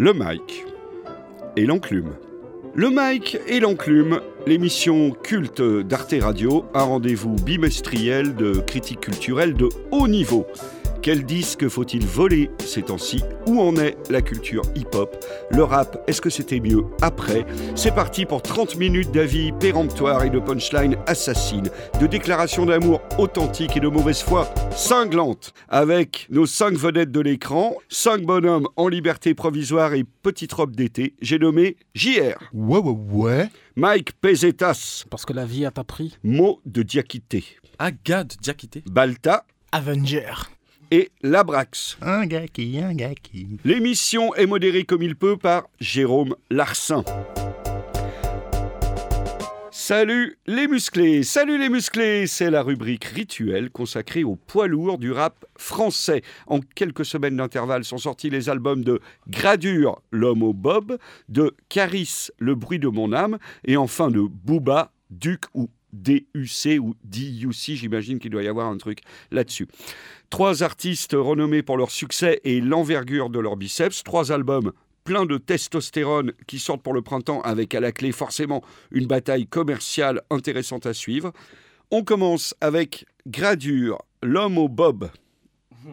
Le Mike et l'enclume. Le Mike et l'enclume, l'émission culte d'Arte Radio, un rendez-vous bimestriel de critique culturelle de haut niveau. Quel disque faut-il voler ces temps-ci? Où en est la culture hip-hop? Le rap, est-ce que c'était mieux après? C'est parti pour 30 minutes d'avis péremptoires et de punchline assassines, de déclarations d'amour authentiques et de mauvaise foi cinglantes, avec nos 5 vedettes de l'écran, 5 bonhommes en liberté provisoire et petite robe d'été, j'ai nommé JR. Ouais, ouais, ouais. Mike Pesetas. Parce que la vie a ta prix. Mot de Diakité. Agade Diakité. Balta. Avenger et Labrax. Un gars qui, un gars qui. L'émission est modérée comme il peut par Jérôme Larsin. Salut les musclés, salut les musclés, c'est la rubrique rituelle consacrée au poids lourd du rap français. En quelques semaines d'intervalle sont sortis les albums de Gradure, l'homme au bob, de Caris, le bruit de mon âme, et enfin de Booba, Duc ou DUC ou DUC, j'imagine qu'il doit y avoir un truc là-dessus. Trois artistes renommés pour leur succès et l'envergure de leurs biceps, trois albums pleins de testostérone qui sortent pour le printemps avec à la clé forcément une bataille commerciale intéressante à suivre. On commence avec Gradure, l'homme au bob.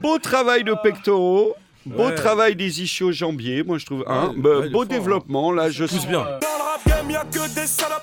Beau travail de pectoraux, beau travail des ischios jambiers, moi je trouve. Hein, beau développement, là je pousse bien. Dans le rap game, y'a que des.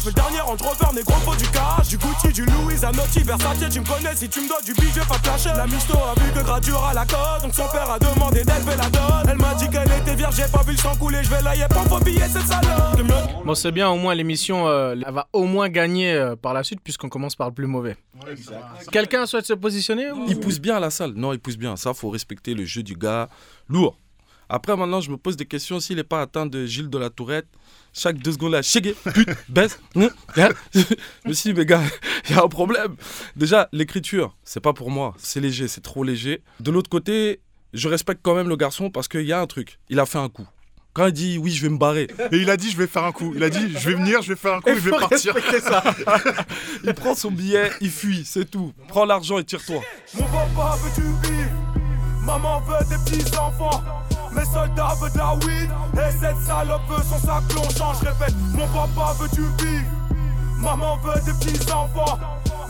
Tu craches. Le dernier Range Rover, négro, faut du cash. Du Gucci, du Louis, Zanotti, Versace, tu me connais. Si tu me donnes du budget, pas te La misto a vu que gradure à la cause. Donc son père a demandé d'élever la donne. Elle m'a dit qu'elle était vierge, j'ai pas vu le sang couler. Je vais la pas pour piller cette salope. Bon, c'est bien, au moins l'émission euh, elle va au moins gagner euh, par la suite, puisqu'on commence par le plus mauvais. Quelqu'un souhaite se positionner Il pousse bien à la salle. Non, il pousse bien. Ça, faut respecter le jeu du gars. Lourd. Après, maintenant, je me pose des questions. S'il n'est pas atteint de Gilles de la Tourette, chaque deux secondes, là, chégué, pute, baisse. Hein, hein. je me suis dit, mais gars, il y a un problème. Déjà, l'écriture, c'est pas pour moi. C'est léger, c'est trop léger. De l'autre côté, je respecte quand même le garçon parce qu'il y a un truc. Il a fait un coup. Quand il dit oui, je vais me barrer. Et il a dit je vais faire un coup. Il a dit je vais venir, je vais faire un coup, je vais partir. Ça. il prend son billet, il fuit, c'est tout. Prends l'argent et tire-toi. Mon papa veut du bif, maman veut des petits enfants. Mes soldats veulent de la weed Et cette salope veut son sac plongeant Je répète, mon papa veut du bif Maman veut des petits enfants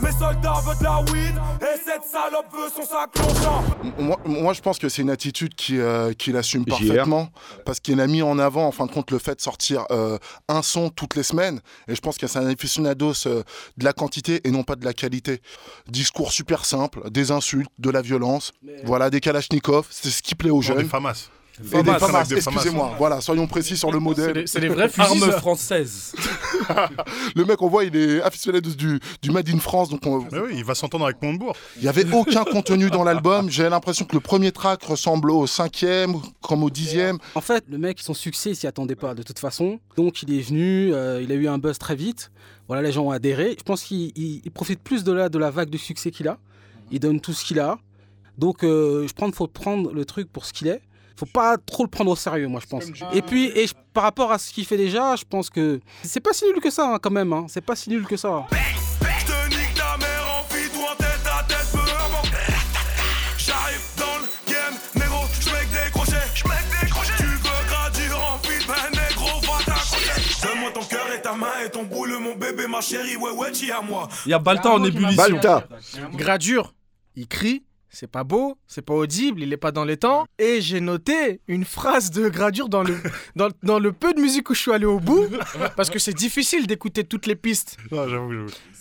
mes soldats veulent de la weed et cette salope veut son sac plongeant. Moi, moi, je pense que c'est une attitude qui, euh, qui assume parfaitement parce qu'il a mis en avant, en fin de compte, le fait de sortir euh, un son toutes les semaines. Et je pense que c'est un aficionados euh, de la quantité et non pas de la qualité. Discours super simple, des insultes, de la violence, voilà, des kalachnikovs, c'est ce qui plaît aux jeunes. Des famas. Et des FAMAS, excusez-moi. Voilà, soyons précis sur le modèle. C'est des fusils. Armes françaises. le mec, on voit, il est aficionné du, du Made in France. Donc oui, il va s'entendre avec Montebourg. Il n'y avait aucun contenu dans l'album. J'ai l'impression que le premier track ressemble au cinquième, comme au dixième. En fait, le mec, son succès, il s'y attendait pas de toute façon. Donc il est venu, euh, il a eu un buzz très vite. Voilà, les gens ont adhéré. Je pense qu'il profite plus de la, de la vague de succès qu'il a. Il donne tout ce qu'il a. Donc euh, je pense qu'il faut prendre le truc pour ce qu'il est faut pas trop le prendre au sérieux, moi, je pense. Et puis, et par rapport à ce qu'il fait déjà, je pense que c'est pas si nul que ça, hein, quand même. Hein. C'est pas si nul que ça. Il y a Balta en ébullition. Balta. Gradure, il crie, c'est pas beau, c'est pas audible, il est pas dans les temps. Et j'ai noté une phrase de gradure dans le, dans, dans, le peu de musique où je suis allé au bout, parce que c'est difficile d'écouter toutes les pistes.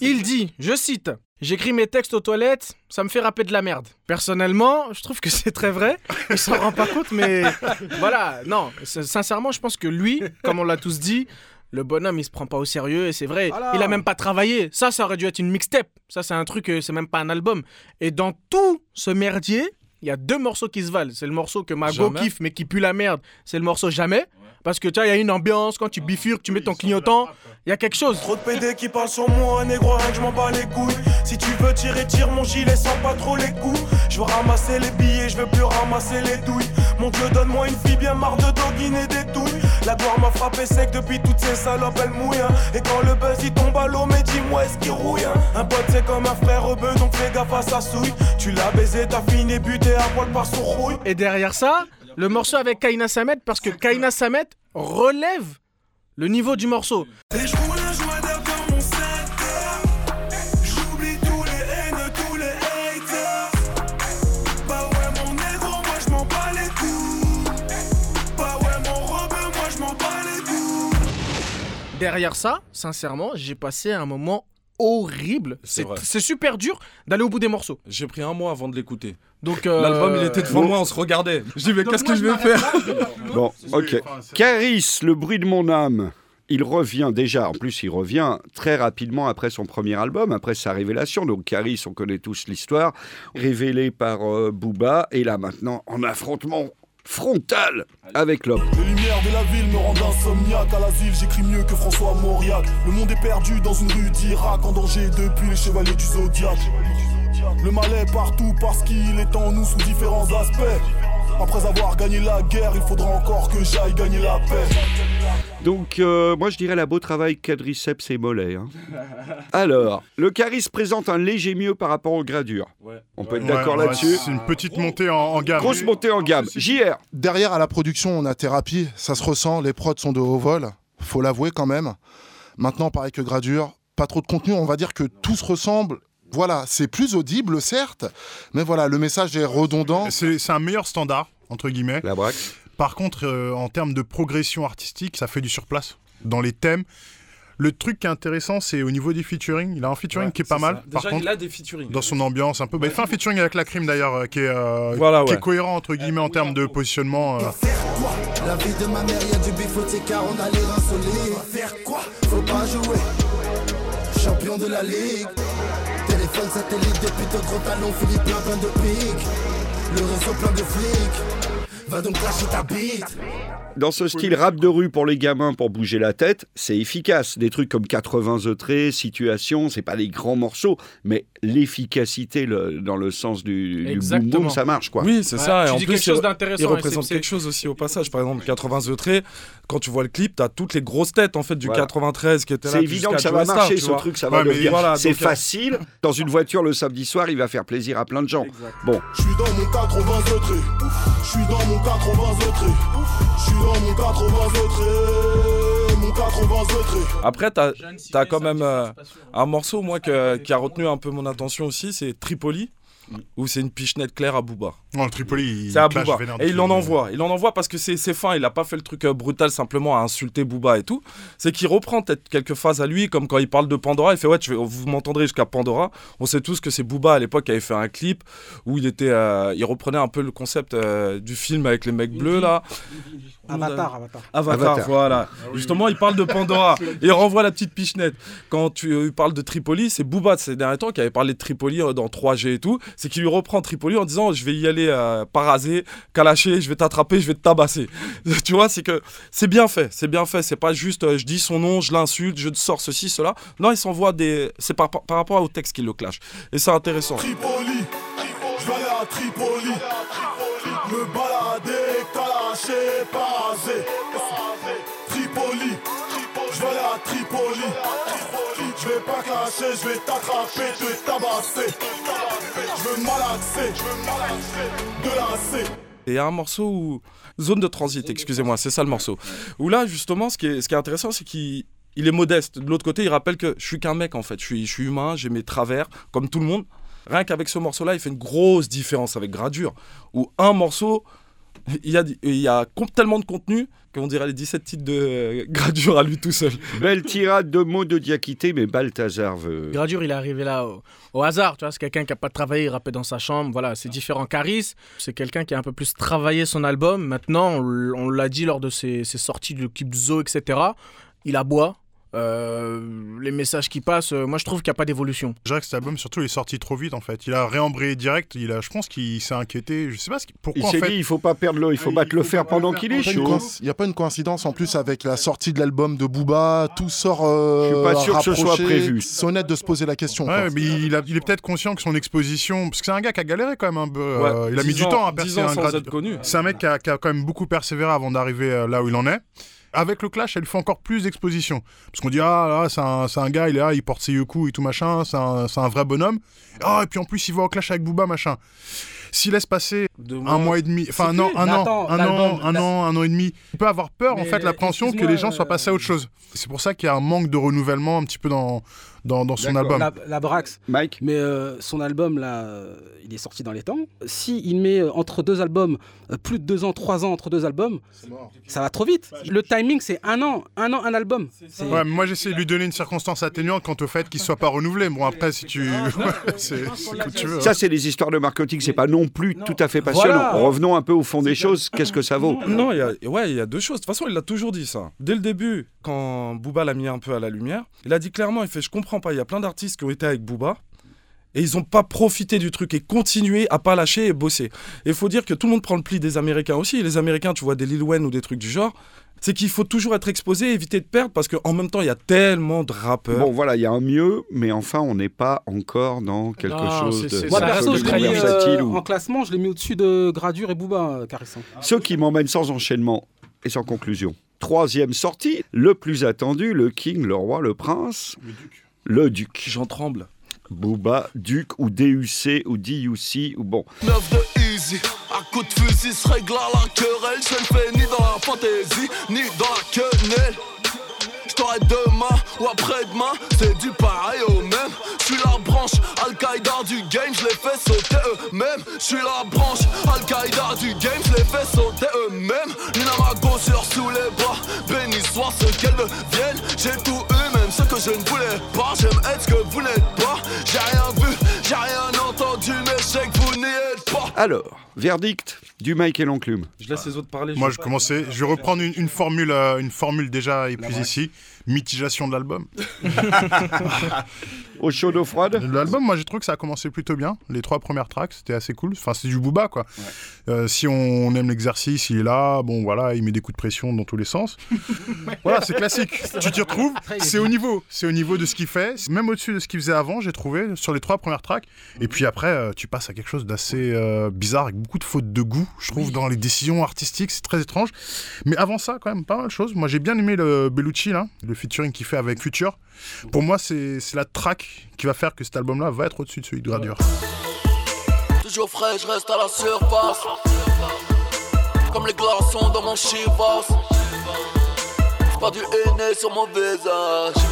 Il dit, je cite, J'écris mes textes aux toilettes, ça me fait rapper de la merde. Personnellement, je trouve que c'est très vrai. Il s'en rend pas compte, mais voilà, non, sincèrement, je pense que lui, comme on l'a tous dit, le bonhomme il se prend pas au sérieux et c'est vrai, il a même pas travaillé. Ça, ça aurait dû être une mixtape. Ça, c'est un truc, euh, c'est même pas un album. Et dans tout ce merdier, il y a deux morceaux qui se valent. C'est le morceau que Mago kiffe mais qui pue la merde. C'est le morceau Jamais. Parce que tu vois, il y a une ambiance, quand tu bifurques, tu mets ton clignotant, il y a quelque chose. Trop de PD qui parlent sur moi, négro, rien que je m'en bats les couilles. Si tu veux tirer, tire mon gilet sans pas trop les coups. Je veux ramasser les billets, je veux plus ramasser les douilles. Mon dieu, donne-moi une fille bien marre de doguiner des douilles. La gloire m'a frappé sec depuis toutes ces salopes, elle mouille. hein. Et quand le buzz il tombe à l'eau, mais dis-moi, est-ce qu'il rouille hein Un pote c'est comme un frère rebeu, donc fais gaffe à sa souille. Tu l'as baisé, t'as fini buté à poil par son rouille. Et derrière ça, le morceau avec Kaina Samet, parce que Kaina Samet relève le niveau du morceau. Et Derrière ça, sincèrement, j'ai passé un moment horrible. C'est C'est vrai. c'est super dur d'aller au bout des morceaux. J'ai pris un mois avant de l'écouter. Donc euh, L'album, il était devant moi, on se regardait. Je dis, mais qu'est-ce que je je vais faire Bon, ok. Caris, le bruit de mon âme. Il revient déjà, en plus il revient très rapidement après son premier album, après sa révélation. Donc Caris, on connaît tous l'histoire, révélé par euh, Booba, et là maintenant en affrontement frontal avec l'homme. Les lumières de la ville me rendent insomniaque. À l'asile, j'écris mieux que François Mauriac. Le monde est perdu dans une rue d'Irak, en danger depuis les chevaliers du zodiaque. Le mal est partout parce qu'il est en nous sous différents aspects. Après avoir gagné la guerre, il faudra encore que j'aille gagner la paix. Donc, euh, moi, je dirais la beau travail quadriceps et mollets. hein. Alors, le Caris présente un léger mieux par rapport au gradure. On peut être d'accord Ouais, ouais, là-dessus. C'est une petite montée en, en gamme. Grosse montée en gamme. JR, Derrière, à la production, on a thérapie, ça se ressent, les prods sont de haut vol, faut l'avouer quand même. Maintenant, pareil que Gradure, pas trop de contenu, on va dire que tout se ressemble. Voilà, c'est plus audible, certes, mais voilà, le message est redondant. C'est un meilleur standard, entre guillemets. la braque. Par contre, euh, en termes de progression artistique, ça fait du surplace dans les thèmes. Le truc qui est intéressant, c'est au niveau des featuring. Il a un featuring qui est pas mal. Par Déjà, contre, il a des featuring. dans son ambiance un peu. Bah, il fait un featuring avec la crime d'ailleurs, euh, qui, est, euh, Voilà, qui est ouais. cohérent entre guillemets en termes de positionnement. euh. La vie de ma mère, y'a du bif au car on a les reins solides. Faire quoi? Faut pas jouer. Champion de la ligue. Satellite depuis ton gros talon, Philippe plein plein de piques. Le réseau plein de flics. Va donc lâcher ta bite. Dans ce style rap de rue pour les gamins pour bouger la tête, c'est efficace. Des trucs comme 80 The Traits, Situation, c'est pas des grands morceaux, mais l'efficacité le- dans le sens du, du boom ça marche quoi. Oui, c'est Ouais, ça. Et tu en dis plus, quelque chose il- d'intéressant, Il représente c'est- quelque chose aussi au passage. Par exemple, 80 The Traits, quand tu vois le clip, t'as toutes les grosses têtes en fait du Voilà. 93 qui étaient là. C'est évident que ça va marcher ce truc, ça Ouais, va devenir. voilà, c'est donc, euh, facile. Dans une voiture le samedi soir, il va faire plaisir à plein de gens. Bon, Je suis dans mon 80 The trait. Je suis dans mon 80 The trait. Je suis dans mon 80 The trait. Mon 80 The trait. Après, t'as as quand même euh, un morceau, moi, que- qui a retenu un peu mon attention aussi, c'est Tripoli, où c'est une pichenette claire à Booba. Non, le Tripoli, il C'est à Booba. Et il en envoie. Il en envoie parce que c'est c'est fin. Il a pas fait le truc euh, brutal simplement à insulter Booba et tout. C'est qu'il reprend peut-être quelques phases à lui, comme quand il parle de Pandora. Il fait Ouais, tu, vous m'entendrez jusqu'à Pandora. On sait tous que c'est Booba à l'époque qui avait fait un clip où il était, euh, il reprenait un peu le concept euh, du film avec les mecs bleus là. Avatar, Avatar. Avatar, Avatar. voilà. Justement, il parle de Pandora et il renvoie la petite pichenette. Quand tu euh, parles de Tripoli, c'est Booba ces derniers temps qui avait parlé de Tripoli euh, dans 3G et tout. C'est qu'il lui reprend Tripoli en disant Je vais y aller euh, paraser, calacher, je vais t'attraper, je vais te tabasser. tu vois, c'est que c'est bien fait, c'est bien fait. C'est pas juste euh, je dis son nom, je l'insulte, je sors ceci, cela. Non, il s'envoie des. C'est par, rapport au texte qui le clash. Et c'est intéressant. Tripoli, je Tripoli. Me balader, calacher, paraser. Tripoli, je vais aller à Tripoli. Je vais pas clasher, je vais t'attraper, te tabasser. Je veux malaxer, de lasser. Et il y a un morceau où. Zone de transit, excusez-moi, c'est ça le morceau. Où là, justement, ce qui est, intéressant, c'est qu'il il est modeste. De l'autre côté, il rappelle que je suis qu'un mec, en fait. Je suis, je suis humain, j'ai mes travers, comme tout le monde. Rien qu'avec ce morceau-là, il fait une grosse différence avec Gradure. Où un morceau, il y a, il y a tellement de contenu qu'on dirait les 17 titres de euh, Gradure à lui tout seul. belle tirade de mots de Diakité, mais Balthazar veut. Gradure, il est arrivé là au, au hasard, tu vois, c'est quelqu'un qui a pas travaillé, il rappait dans sa chambre, voilà, c'est différent. Caris, c'est quelqu'un qui a un peu plus travaillé son album. Maintenant, on, l'a dit lors de ses, ses sorties de clip Zo, etc. Il aboie. Euh, les messages qui passent, euh, moi je trouve qu'il n'y a pas d'évolution. Je dirais que cet album, surtout, il est sorti trop vite en fait. Il a réembrayé direct. Il a, je pense qu'il s'est inquiété. Je sais pas ce qui- Il pourquoi en s'est fait. dit, il faut pas perdre l'eau, il faut Il battre le faut fer pendant qu'il est Il chaud. n'y a pas une coïncidence en plus avec la sortie de l'album de Booba, tout sort. euh, Je suis pas sûr que ce soit rapproché. prévu. C'est honnête de se poser la question. Ouais, mais il, a- il est peut-être conscient que son exposition, parce que c'est un gars qui a galéré quand même un peu. Ouais, euh, il a mis 10 du temps à 10 percer ans un sans grade. être connu. C'est un mec qui a, qui a quand même beaucoup persévéré avant d'arriver là où il en est. Avec le clash, elle lui fait encore plus d'exposition. Parce qu'on dit, ah là, c'est un, c'est un gars, il est là, il porte ses yoku et tout machin, c'est un, c'est un vrai bonhomme. Ah, et puis en plus, il va au clash avec Booba, machin. S'il laisse passer Deux un mois et demi, enfin non, un an, un an, un an, un an et demi, il peut avoir peur en Mais fait, l'appréhension que excuse-moi, les gens soient passés à autre euh, chose. C'est pour ça qu'il y a un manque de renouvellement un petit peu dans, dans, dans son album. La, la Brax. Mike Mais euh, son album, là, euh, il est sorti dans les temps. Si il met euh, entre deux albums, euh, plus de deux ans, trois ans entre deux albums, ça va trop vite. Le timing, c'est un an, un an, un album. C'est- Ouais, mais moi j'essaie de lui donner une circonstance atténuante quant au fait qu'il soit pas renouvelé. Bon après si tu, c'est tu veux. hein. Ça, c'est des histoires de marketing, c'est pas non plus tout à fait passionnant. Voilà. Revenons un peu au fond des choses, qu'est-ce que ça vaut? Non, il y a, ouais, il y a deux choses. De toute façon, il l'a toujours dit ça. Dès le début, quand Booba l'a mis un peu à la lumière, il a dit clairement, il fait, je comprends pas, il y a plein d'artistes qui ont été avec Booba et ils ont pas profité du truc et continué à pas lâcher et bosser. Et il faut dire que tout le monde prend le pli des Américains aussi. Et les Américains, tu vois des Lil Wayne ou des trucs du genre, c'est qu'il faut toujours être exposé, éviter de perdre parce qu'en même temps, il y a tellement de rappeurs. Bon, voilà, il y a un mieux, mais enfin, on n'est pas encore dans quelque Non, chose de c'est- Moi, perso, je l'ai mis euh, versatile. ou- en classement, je l'ai mis au-dessus de Gradure et Booba, euh, Carisson. Ce qui m'emmène sans enchaînement et sans conclusion. Troisième sortie, le plus attendu, le King, le roi, le prince, le duc. J'en tremble. Booba, duc ou DUC ou DUC ou bon. 9 de easy, à coup de fusil se règle à la querelle. Je le fais ni dans la fantaisie, ni dans la quenelle. Je demain ou après-demain, c'est du pareil au même. Je suis la branche Al-Qaïda du game, je les fais sauter eux-mêmes. Je suis la branche Al-Qaïda du game, je les fais sauter eux-mêmes. Lina Mago sur sous les bras, béni soit ce qu'elles deviennent. J'ai tout eu, même ce que je ne voulais pas. J'aime être ce que vous n'êtes pas. J'ai rien vu, j'ai rien entendu, mais je sais que vous n'y êtes pas. Alors, verdict du Mike et l'enclume. Je laisse les autres parler. Moi vais je commençais, je vais reprendre une, une formule, euh, une formule déjà épuisée ici, mitigation de l'album. Au chaud, d'eau froide L'album, moi j'ai trouvé que ça a commencé plutôt bien. Les trois premières tracks, c'était assez cool. Enfin, c'est du booba quoi. Euh, si on aime l'exercice, il est là. Bon, voilà, il met des coups de pression dans tous les sens. voilà, c'est classique. tu t'y retrouves. C'est au niveau. C'est au niveau de ce qu'il fait. Même au-dessus de ce qu'il faisait avant, j'ai trouvé, sur les trois premières tracks. Et puis après, euh, tu passes à quelque chose d'assez euh, bizarre, avec beaucoup de fautes de goût, je trouve, dans les décisions artistiques. C'est très étrange. Mais avant ça, quand même, pas mal de choses. Moi, j'ai bien aimé le Bellucci, là, le featuring qu'il fait avec Future. Pour moi, c'est c'est la track qui va faire que cet album-là va être au-dessus de celui de Gradure. Toujours frais, je reste à la surface. Comme les glaçons dans mon chivas. J'ai pas du henné sur mon visage.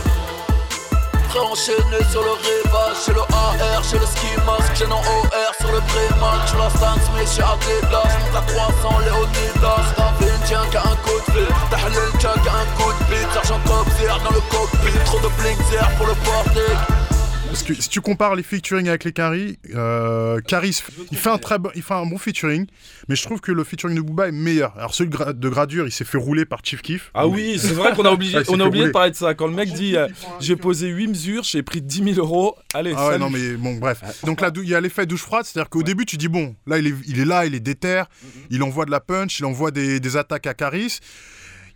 Très enchaîné sur le rivage. Chez le AR, chez le ski mask. J'ai non OR sur le primac. J'suis la Stan Smith, j'suis Adidas. J'monte à 300 Léonidas. Ravine tient qu'à un coup de fil. Tahlil tient qu'à un coup de bite. Sergent Cobzir dans le cockpit. Trop de blinkzer pour le portique. Parce que si tu compares les featuring avec les Caris, euh, Caris, il fait, un très bon, il fait un bon featuring, mais je trouve que le featuring de Booba est meilleur. Alors celui de, Gra- de Gradure, il s'est fait rouler par Chief Keef. Ah oui, c'est vrai qu'on a, obligé, on a oublié de parler de ça. Quand le mec dit euh, j'ai posé 8 mesures, j'ai pris 10 000 euros, allez, Ah ouais, salut. non mais bon, bref. Donc là, dou- il y a l'effet douche froide, c'est-à-dire qu'au début, tu dis, bon, là, il est, il est là, il est déter, il envoie de la punch, il envoie des, des attaques à Caris.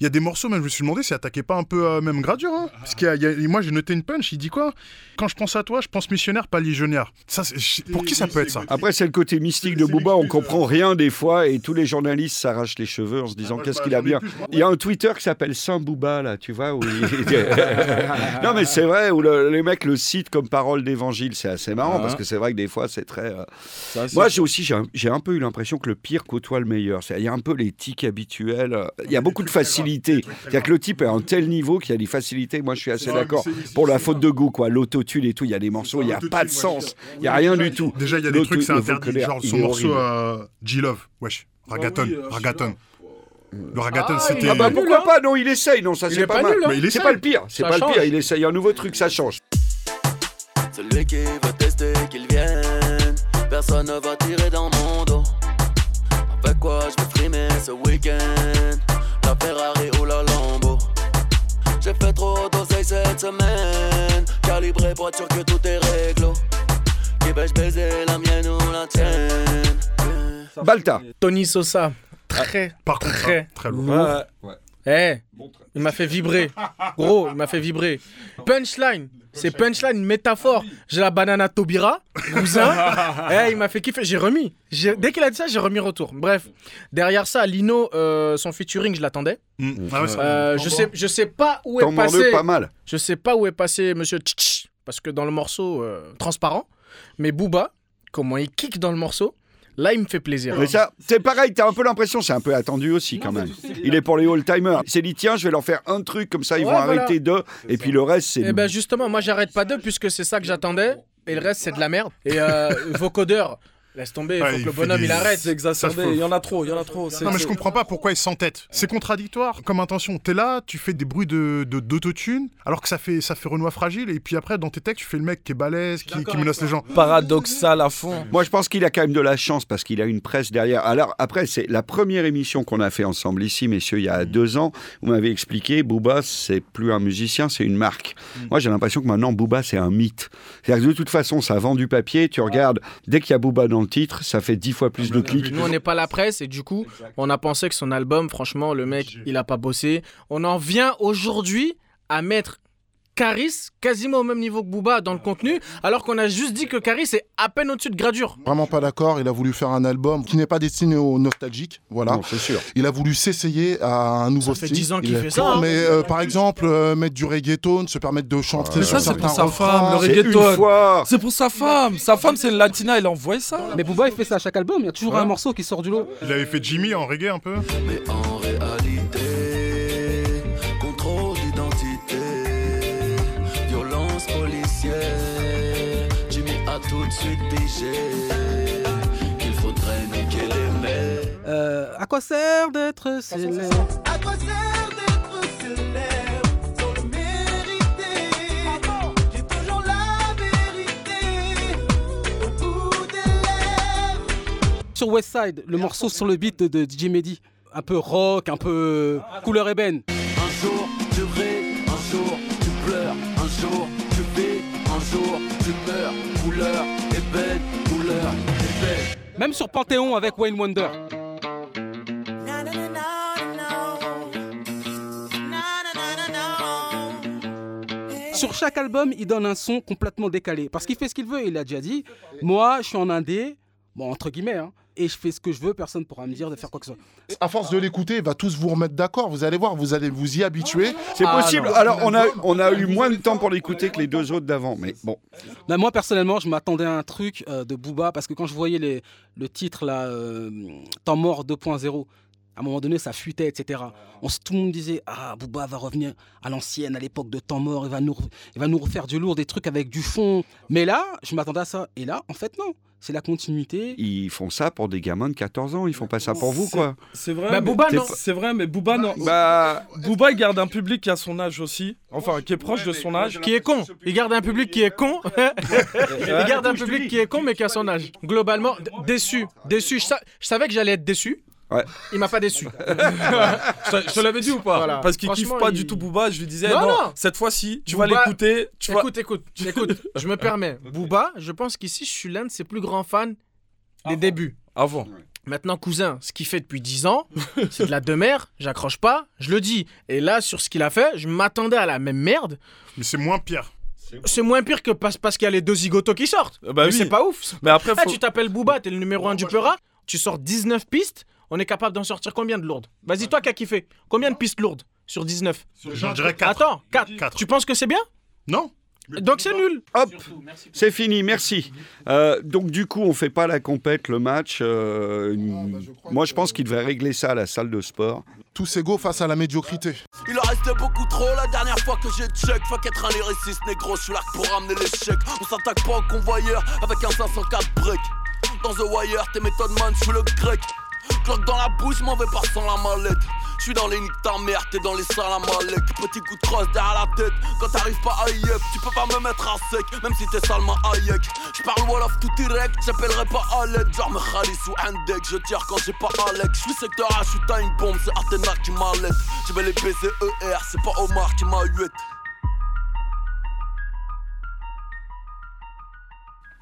Il y a des morceaux, même je me suis demandé s'il attaquait pas un peu euh, même Gradure. Hein Parce qu'il y a- il y a- moi j'ai noté une punch, il dit quoi? Quand je pense à toi, je pense missionnaire, pas légionnaire. Ça, c'est- pour qui ça peut être ça? Après, c'est le côté mystique de Booba, on comprend rien des fois, et tous les journalistes s'arrachent les cheveux en se disant qu'est-ce qu'il a bien. Il y a un Twitter qui s'appelle Saint Booba, là, tu vois, où il- Non, mais c'est vrai, où le- les mecs le citent comme parole d'évangile, c'est assez marrant, Ah. parce que c'est vrai que des fois, c'est très... euh, Ça, c'est- Moi, j'ai aussi, j'ai un, j'ai un peu eu l'impression que le pire côtoie le meilleur. C'est- Il y a un peu les tics habituels. euh, Il y a beaucoup de facilité. C'est-à-dire que le type est à un tel niveau qu'il y a des facilités. Moi, je suis assez d'accord. Pour la faute de goût, quoi. L'autotune et tout, il y a des morceaux, il n'y a pas de sens. Il n'y a rien du tout. Déjà, il y a des trucs, c'est interdit. Genre son morceau G-Love, wesh. Ragaton, oui, euh, ragaton. Le ragaton, Ah, c'était. Ah bah nul, pourquoi hein. pas? Non, il essaye. Non, ça c'est est pas, pas mal. nul, hein. Mais il C'est pas le pire. C'est pas le pire. Il essaye un nouveau truc, ça change. Celui qui veut tester qu'il vienne Personne ne va tirer dans mon dos Avec quoi je vais frimer ce week-end? La Ferrari ou la Lambo J'ai fait trop d'oseille cette semaine. Calibré pour être sûr que tout est réglo. Qui vais-je baiser, la mienne ou la tienne? Balta. Tony Sosa. Très, Par contre, très hein, très lourd. lourd. Eh, il m'a fait vibrer. Gros, il m'a fait vibrer. Punchline. C'est punchline, une métaphore. J'ai la banana Tobira, cousin. Eh, il m'a fait kiffer. J'ai remis. Dès qu'il a dit ça, j'ai remis retour. Bref, derrière ça, Lino, euh, son featuring, je l'attendais. Mm. Ah ouais, Euh, je sais, je sais pas où est passé. pas mal. Je sais pas où est passé Monsieur Tchitch, parce que dans le morceau euh, transparent, mais Booba, comment il kick dans le morceau, là il me fait plaisir. Mais ça, c'est pareil, t'as un peu l'impression, c'est un peu attendu aussi quand même. Il est pour les all-timers. Il s'est dit, tiens, je vais leur faire un truc, comme ça ils vont arrêter deux, et puis le reste, c'est. Et ben justement, moi j'arrête pas d'eux puisque c'est ça que j'attendais, et le reste c'est de la merde. Et euh, vocodeur, laisse tomber, il Ouais, faut il que le bonhomme des- il arrête. C'est exacerbé, il y en a trop, il y en a trop. Non mais je comprends pas pourquoi ils s'entêtent. C'est contradictoire comme intention. T'es là, tu fais des bruits de de- d'autotune, alors que ça fait ça fait Renoir fragile, et puis après dans tes textes tu fais le mec qui est balèze, qui, qui menace les gens. Paradoxal à fond. Moi, je pense qu'il a quand même de la chance parce qu'il a une presse derrière. Alors, après, c'est la première émission qu'on a fait ensemble ici, messieurs, il y a deux ans. Vous m'avez expliqué, Booba, c'est plus un musicien, c'est une marque. Moi, j'ai l'impression que maintenant, Booba, c'est un mythe. C'est-à-dire que de toute façon, ça vend du papier. Tu regardes, dès qu'il y a Booba dans le titre, ça fait dix fois plus de clics. Nous on n'est pas la presse et du coup on a pensé que son album, franchement le mec il a pas bossé. On en vient aujourd'hui à mettre Caris quasiment au même niveau que Booba dans le contenu, alors qu'on a juste dit que Caris est à peine au-dessus de Gradure. Vraiment pas d'accord. Il a voulu faire un album qui n'est pas destiné aux nostalgiques. Voilà. Non, c'est sûr. Il a voulu s'essayer à un nouveau Ça fait style. 10 ans qu'il Il fait ça, hein. Mais euh, par exemple, euh, mettre du reggaeton, se permettre de chanter Mais sur ça, c'est pour sa refrains. femme, le C'est une reggaeton. fois. C'est pour sa femme. Sa femme, c'est une latina, elle a envoyé ça. Mais Booba, il fait ça à chaque album. Il y a toujours un morceau qui sort du lot. Il avait fait Jimmy en reggae un peu. Mais en de suite pigé qu'il faudrait niquer les mecs. Euh, à quoi sert d'être célèbre? À quoi sert d'être célèbre? Sans le mériter J'ai toujours la vérité au bout des lèvres. Sur Westside, le morceau sur le beat de, de DJ Mehdi. Un peu rock, un peu couleur ébène. Même sur Panthéon avec Wayne Wonder. Sur chaque album, il donne un son complètement décalé. Parce qu'il fait ce qu'il veut, il a déjà dit. Moi, je suis en indé, bon, entre guillemets, hein, et je fais ce que je veux, personne ne pourra me dire de faire quoi que ce soit. À force de l'écouter, il va tous vous remettre d'accord. Vous allez voir, vous allez vous y habituer. C'est Ah, possible. non. Alors, on a, on a eu moins de temps pour l'écouter que les deux autres d'avant. Mais bon, Bah, moi, personnellement, je m'attendais à un truc euh, de Booba, parce que quand je voyais les, le titre, là, euh, Temps mort 2.0, à un moment donné, ça fuitait, etc. On, tout le monde disait Ah, Booba va revenir à l'ancienne, à l'époque de Temps mort, il va, nous, il va nous refaire du lourd, des trucs avec du fond. Mais là, je m'attendais à ça. Et là, en fait, non. C'est la continuité. ils font ça pour des gamins de 14 ans. Ils font pas ça pour vous, quoi. C'est vrai. Bah, mais- Booba, non. C'est vrai, mais Booba, non. Bah, Booba, il garde un public qui a son âge aussi. Enfin, qui est proche de son âge. Qui est con. Il garde un public qui est con. il garde un public qui est con mais qui a son âge. Globalement, déçu. Déçu. Je savais que j'allais être déçu. Ouais. Il m'a pas déçu. Je te- je te l'avais dit ou pas Voilà. Parce qu'il kiffe pas il- du tout Booba. Je lui disais, Non, non, non. cette fois-ci, tu vas Booba- l'écouter. Tu vas... Écoute, écoute, écoute. Je me permets. Booba, je pense qu'ici, je suis l'un de ses plus grands fans des débuts. Avant. Maintenant, cousin, ce qu'il fait depuis 10 ans, c'est de la demeure, j'accroche pas, je le dis. Et là, sur ce qu'il a fait, je m'attendais à la même merde. Mais c'est moins pire. C'est moins pire que parce, parce qu'il y a les deux zigotos qui sortent. Bah Mais oui. c'est pas ouf. Mais après, Ah, tu t'appelles Booba, t'es le numéro 1 du Peura, tu sors 19 pistes, on est capable d'en sortir combien de lourdes? Vas-y, toi qui as kiffé, combien de pistes lourdes sur 19 J'en dirais 4. Attends, 4. Quatre. Tu penses que c'est bien? Non Donc c'est nul. hop, c'est fini. Merci. Euh, donc, du coup, on fait pas la compète, le match. euh, moi, je pense qu'il devrait régler ça à la salle de sport. Tous égaux face à la médiocrité. Il en restait beaucoup trop la dernière fois que j'ai check. Fuck être un lyriciste négro, je suis là que pour ramener l'échec. On s'attaque pas au convoyeur avec un 504 break. Dans The Wire, tes méthodes man, je suis le grec. Cloque dans la bouche, m'en vais pas sans la mallette. Je suis dans les niques ta mère, t'es dans les salam alek. Petit coup de crosse derrière la tête. Quand t'arrives pas à yep, tu peux pas me mettre à sec, même si t'es Salma Hayek. Je parle Wolof tout direct, j'appellerai pas l'aide. Genre Khalis ou Indek, je tire quand j'ai pas Alex. Je suis secteur H, t'as une bombe, c'est Athéna qui m'allait. Je vais les baiser ER, c'est pas Omar qui m'a huette.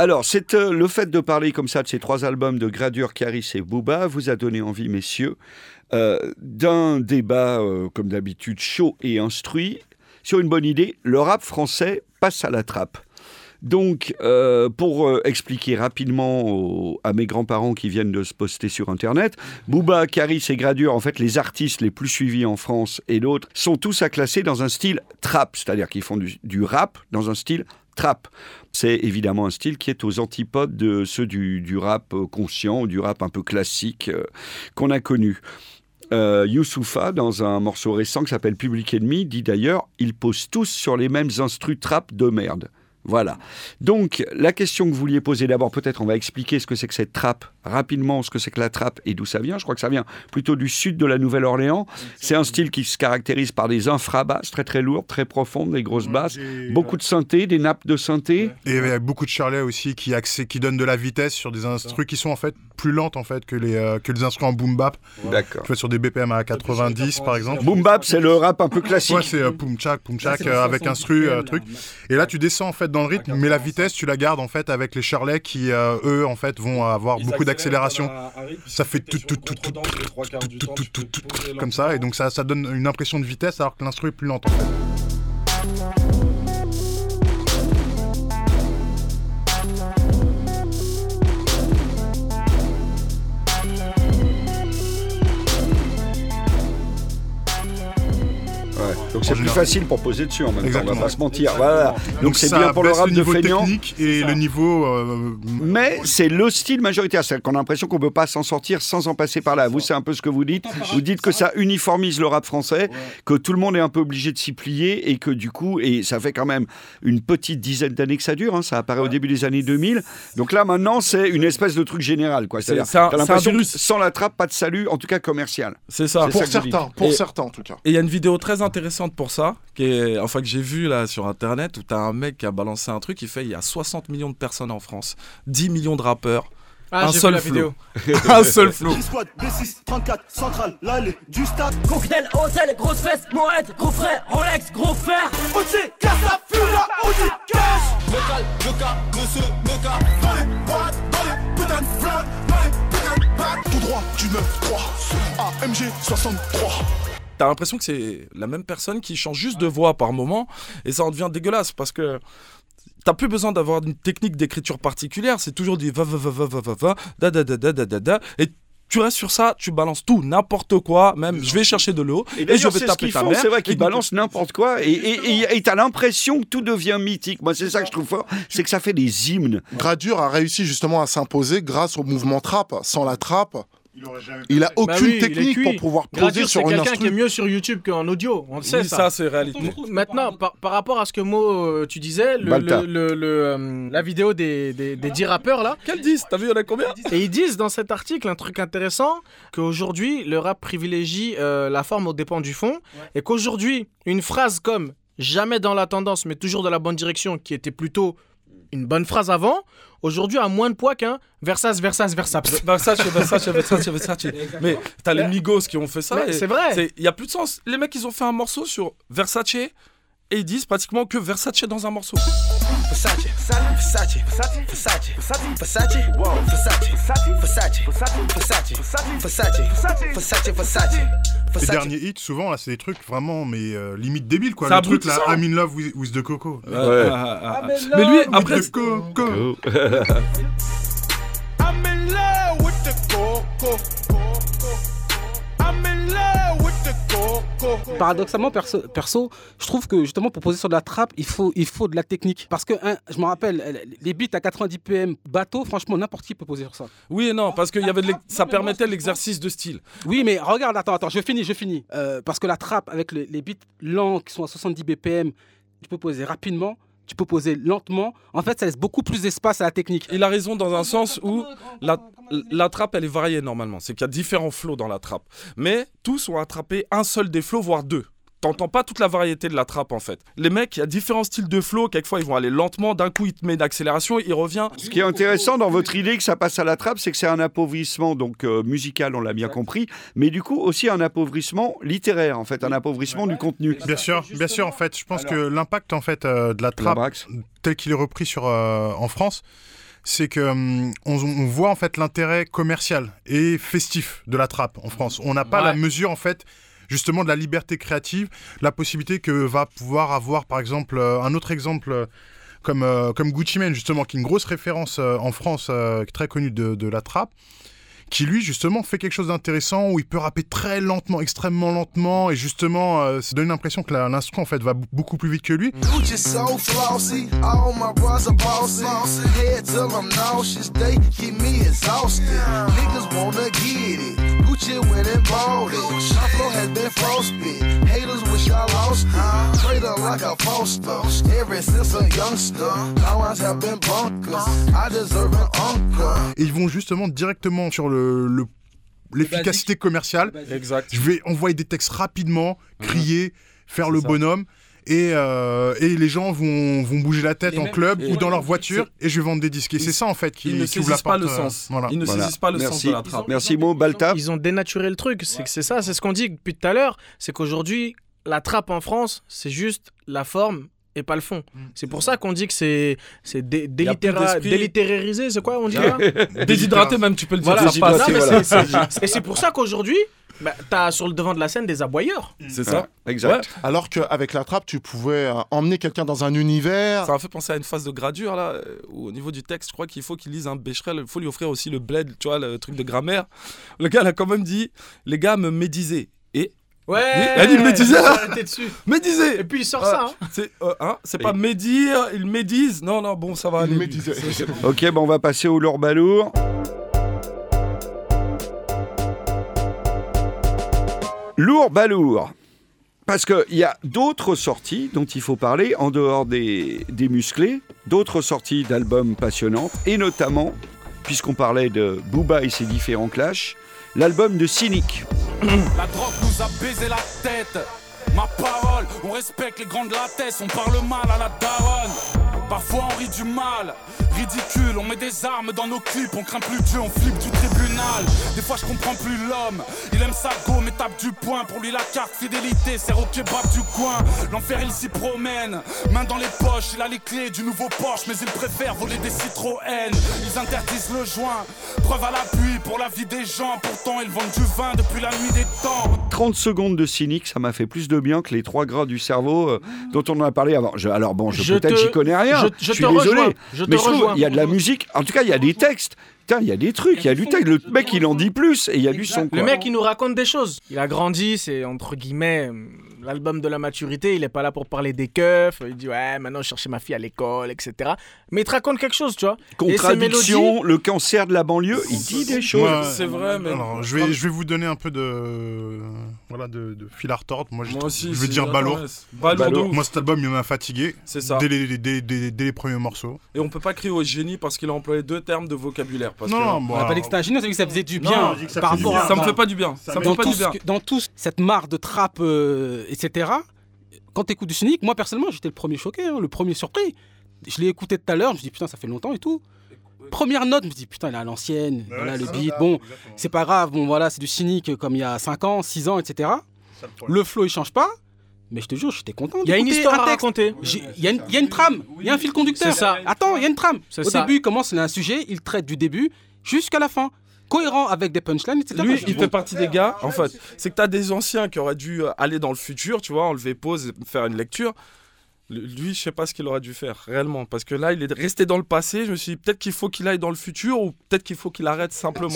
Alors, c'est euh, le fait de parler comme ça de ces trois albums de Gradure, Caris et Booba vous a donné envie, messieurs, euh, d'un débat, euh, comme d'habitude, chaud et instruit sur une bonne idée. Le rap français passe à la trappe. Donc, pour expliquer rapidement à mes grands-parents qui viennent de se poster sur Internet, Booba, Caris et Gradure, en fait, les artistes les plus suivis en France et d'autres, sont tous à classer dans un style trap, c'est-à-dire qu'ils font du, du rap dans un style trap. C'est évidemment un style qui est aux antipodes de ceux du, du rap euh, conscient du rap un peu classique euh, qu'on a connu. Euh, Youssoupha, dans un morceau récent qui s'appelle Public Enemy, dit d'ailleurs ils posent tous sur les mêmes instrus trap de merde. Voilà. Donc, la question que vous vouliez poser d'abord, peut-être on va expliquer ce que c'est que cette trappe, rapidement, ce que c'est que la trappe et d'où ça vient. Je crois que ça vient plutôt du sud de la Nouvelle-Orléans. C'est un style qui se caractérise par des infrabasses très très lourdes, très profondes, des grosses basses, beaucoup de synthé, des nappes de synthé. Et il y a beaucoup de charlets aussi qui, accès, qui donnent de la vitesse sur des instrus qui sont en fait plus lentes en fait que les, euh, que les instruments en boom bap. D'accord. Tu vois, sur des BPM à 90 par exemple. Boom bap, c'est le rap un peu classique. Ouais, c'est euh, poum tchak, poum tchak euh, avec instru, euh, truc. Et là, tu descends en fait dans le rythme, mais la vitesse, tu la gardes en fait avec les Charlets qui, euh, eux, en fait, vont avoir beaucoup d'accélération. Ça fait tout, tout, tout, tout, tout, tout, comme ça, et donc ça, donne une impression de vitesse alors que l'instru est plus lent. Donc c'est plus facile pour poser dessus en même temps, on va pas se mentir. Voilà. Donc c'est bien pour le rap de niveau feignant. technique et le niveau. euh, Mais c'est le style majoritaire, c'est qu'on a l'impression qu'on ne peut pas s'en sortir sans en passer par là. Vous, c'est un peu ce que vous dites. Vous dites que ça uniformise le rap français, que tout le monde est un peu obligé de s'y plier et que du coup, et ça fait quand même une petite dizaine d'années que ça dure, hein, ça apparaît au début des années 2000. Donc là, maintenant, c'est une espèce de truc général. quoi. C'est-à-dire, t'as l'impression que sans la trappe, pas de salut, en tout cas commercial. C'est ça. Pour ça certains, pour Et- certains en tout cas. Et il y a une vidéo très intéressante pour ça, qui est, enfin que j'ai vue là sur internet, où t'as un mec qui a balancé un truc, il fait il y a 60 millions de personnes en France, 10 millions de rappeurs, Ah, un vu seul la vidéo. un seul flow. Squad, B6, 34, centrale, l'allée du stade. Cocktail, hôtel, grosse fesse, Moët, gros frère, Rolex, gros frère. Au-dessus, casse la fula, Audi, cash. Local, local, monsieur, local. Dans les boîtes, dans les putains de flottes, dans les putains de bacs. Tout droit du 9-3 AMG 63. T'as l'impression que c'est la même personne qui change juste de voix par moment, et ça en devient dégueulasse parce que. T'as plus besoin d'avoir une technique d'écriture particulière, c'est toujours du va va va va va va va da da da da da da da et tu restes sur ça, tu balances tout, n'importe quoi, même je vais chercher de l'eau Et et, je vais taper ta font, mère. c'est vrai qu'ils balancent n'importe quoi et- et et- et t'as l'impression que tout devient mythique. Moi, c'est ça que je trouve fort, c'est que ça fait des hymnes. Gradure a réussi justement à s'imposer grâce au mouvement trap. Sans la trappe, il a aucune Bah oui, technique pour pouvoir poser sur une quelqu'un qui est mieux sur YouTube qu'en audio. On le sait, Oui, ça. ça c'est réalité. Maintenant, par, par rapport à ce que Mo, euh, tu disais, le, Balta. le- le- le, euh, la vidéo des, des, des 10 rappeurs là, Quel 10 T'as vu, il y en a combien et ils disent dans cet article un truc intéressant qu'aujourd'hui le rap privilégie euh, la forme au dépend du fond et qu'aujourd'hui une phrase comme jamais dans la tendance mais toujours dans la bonne direction qui était plutôt une bonne phrase avant aujourd'hui a moins de poids qu'un Versace Versace Versace. Versace, Versace, Versace, Versace. Mais t'as les Migos qui ont fait ça. C'est vrai. Il y a plus de sens. Les mecs, ils ont fait un morceau sur Versace et ils disent pratiquement que Versace dans un morceau. Versace, Les derniers hits, souvent, là, c'est des trucs vraiment, mais limite débiles, quoi. Le truc, là, I'm in love with, the coco. Mais lui, après... The coco. I'm in love with the coco. Paradoxalement, perso, perso, je trouve que justement pour poser sur de la trappe, il faut, il faut de la technique. Parce que hein, je me rappelle, les beats à 90 PM bateau, franchement, n'importe qui peut poser sur ça. oui et non, parce que y avait de ça permettait l'exercice de style. Oui, mais regarde, attends, attends, je finis, je finis. Euh, parce que la trappe avec les, les beats lents qui sont à 70 BPM, tu peux poser rapidement, tu peux poser lentement. En fait, ça laisse beaucoup plus d'espace à la technique. Il a raison dans un sens où la, la trappe, elle est variée normalement. C'est qu'il y a différents flows dans la trappe. Mais tous ont attrapé un seul des flows, voire deux. T'entends pas toute la variété de la trappe en fait. Les mecs, il y a différents styles de flow. Quelquefois, ils vont aller lentement. D'un coup, ils te mettent une accélération, il revient. Ce qui est intéressant dans votre idée que ça passe à la trappe, c'est que c'est un appauvrissement donc euh, musical, on l'a bien compris, mais du coup aussi un appauvrissement littéraire en fait, un appauvrissement du contenu. Bien sûr, bien sûr. En fait, je pense que l'impact en fait euh, de la trappe, tel qu'il est repris sur euh, en France, c'est que hum, on, on voit en fait l'intérêt commercial et festif de la trappe en France. On n'a pas Ouais. la mesure en fait justement de la liberté créative, la possibilité que va pouvoir avoir par exemple euh, un autre exemple euh, comme euh, comme Gucci Mane justement qui est une grosse référence en France très connue de, de la trappe qui lui justement fait quelque chose d'intéressant où il peut rapper très lentement, extrêmement lentement et justement ça donne l'impression que l'instrument en fait va beaucoup plus vite que lui. Gucci so flossy, all my bras are bossy. Head till I'm nauseous, they keep me exhausted. Niggas wanna get it. Gucci went and bought it. My flow has been frostbit. Haters wish I lost it. Trader like a Foster. Ever since a youngster, now I have been bunkers. I deserve an uncle. et ils vont justement directement sur le le- l'efficacité commerciale. Exact. Je vais envoyer des textes rapidement, crier, faire le ça. bonhomme. Et, euh, et les gens vont, vont bouger la tête Les en club ou dans leur voiture et je vais vendre des disques. Et c'est ça en fait qui, Ils ne qui ouvre la saisissent pas porte. le euh, sens. voilà. Ils ne Voilà. saisissent pas le sens Merci. de la trappe. Merci Mo Balta. Ils ont dénaturé le truc. C'est que c'est ça, c'est ce qu'on dit depuis tout à l'heure. C'est qu'aujourd'hui, la trappe en France, c'est juste la forme et pas le fond. C'est pour ça qu'on dit que c'est c'est dé- y a plus délittéra- d'esprit. délittérisé, c'est quoi on dit là? Déshydraté même, tu peux le dire. Voilà, Et c'est pour ça qu'aujourd'hui, bah, t'as sur le devant de la scène des aboyeurs. C'est ça. Exact. Alors qu'avec la trappe, tu pouvais euh, emmener quelqu'un dans un univers. Ça m'a fait penser à une phase de gradure là, euh, où au niveau du texte, je crois qu'il faut qu'il lise un Becherel, il faut lui offrir aussi le bled, tu vois, le truc de grammaire. Le gars, il a quand même dit, les gars me médisaient. Ouais Elle dit, arrêtez dessus. médisaient Et puis il sort ça. hein. C'est euh, hein, c'est pas médire, ils médisent. Non, non, bon, ça va aller. Ok, ben on va passer au lourd balourd. Lourd balourd. Parce qu'il y a d'autres sorties dont il faut parler en dehors des, des musclés, d'autres sorties d'albums passionnantes, et notamment, puisqu'on parlait de Booba et ses différents clashs, l'album de Cynic. La drogue nous a baisé la tête. Ma parole, on respecte les grands de la tête, on parle mal à la daronne. Parfois on rit du mal, ridicule, on met des armes dans nos clips, on craint plus Dieu, on flippe du tribunal. Des fois je comprends plus l'homme, il aime sa go, mais tape du poing. Pour lui la carte fidélité, c'est au kebab du coin. L'enfer il s'y promène, main dans les poches, il a les clés du nouveau Porsche, mais il préfère voler des Citroën. Ils interdisent le joint, preuve à l'appui pour la vie des gens. Pourtant ils vendent du vin depuis la nuit des temps. 30 secondes de Cynic, ça m'a fait plus de bien que les trois gras du cerveau euh, dont on en a parlé avant. Je- alors bon, je, Je peut-être te- j'y connais rien. je- je suis te désolé. rejoins, je te mais je trouve rejoins. il y a de la musique. En tout cas, il y a des textes. Putain, il y a des trucs, il y a du texte. Le mec, il en dit plus et il y a du son. Le mec, il nous raconte des choses. Il a grandi, c'est entre guillemets l'album de la maturité. Il est pas là pour parler des keufs. Il dit ouais, maintenant je cherchais ma fille à l'école, etc. Mais il te raconte quelque chose, tu vois. Contradiction, le cancer de la banlieue, il dit des choses. Ouais, C'est vrai, mais. Alors, je vais, je vais vous donner un peu de, voilà, de, de fil à retordre. Moi, je, Moi aussi. je vais dire balourd. Balourd. Moi, cet album, il m'a fatigué C'est ça. dès les, dès- dès- dès les premiers morceaux. Et on peut pas crier au génie parce qu'il a employé deux termes de vocabulaire. Parce non, que non, bon, On a pas dit que c'était un génie, on a dit que ça faisait du bien par fait du rapport bien. à ça me fait pas du bien. Ça, me dans fait pas tout, du bien. dans tout cette marre de trap, euh, etc. Quand t'écoutes du cynique, moi personnellement, j'étais le premier choqué, hein, le premier surpris. Je l'ai écouté tout à l'heure, je me dis putain, ça fait longtemps et tout. Première note, je me dis putain, il est à l'ancienne, voilà le beat, bon, c'est pas grave, bon voilà, c'est du cynique comme il y a 5 ans, 6 ans, etc. Le flow il change pas, mais je te jure, j'étais content. Il y a une histoire un à texte. raconter. J'ai- Il y, a une- il y a une trame, il y a un fil conducteur. C'est ça. Attends, il y a une trame. Au ça. début, il commence, il a un sujet, il traite du début jusqu'à la fin. Cohérent avec des punchlines, etc. Lui, il fait partie des gars, en fait. C'est que t'as des anciens qui auraient dû euh, aller dans le futur, tu vois, enlever pause faire une lecture. Le- Lui, je sais pas ce qu'il aurait dû faire, réellement. Parce que là, il est resté dans le passé. Je me suis dit, peut-être qu'il faut qu'il aille dans le futur ou peut-être qu'il faut qu'il arrête simplement.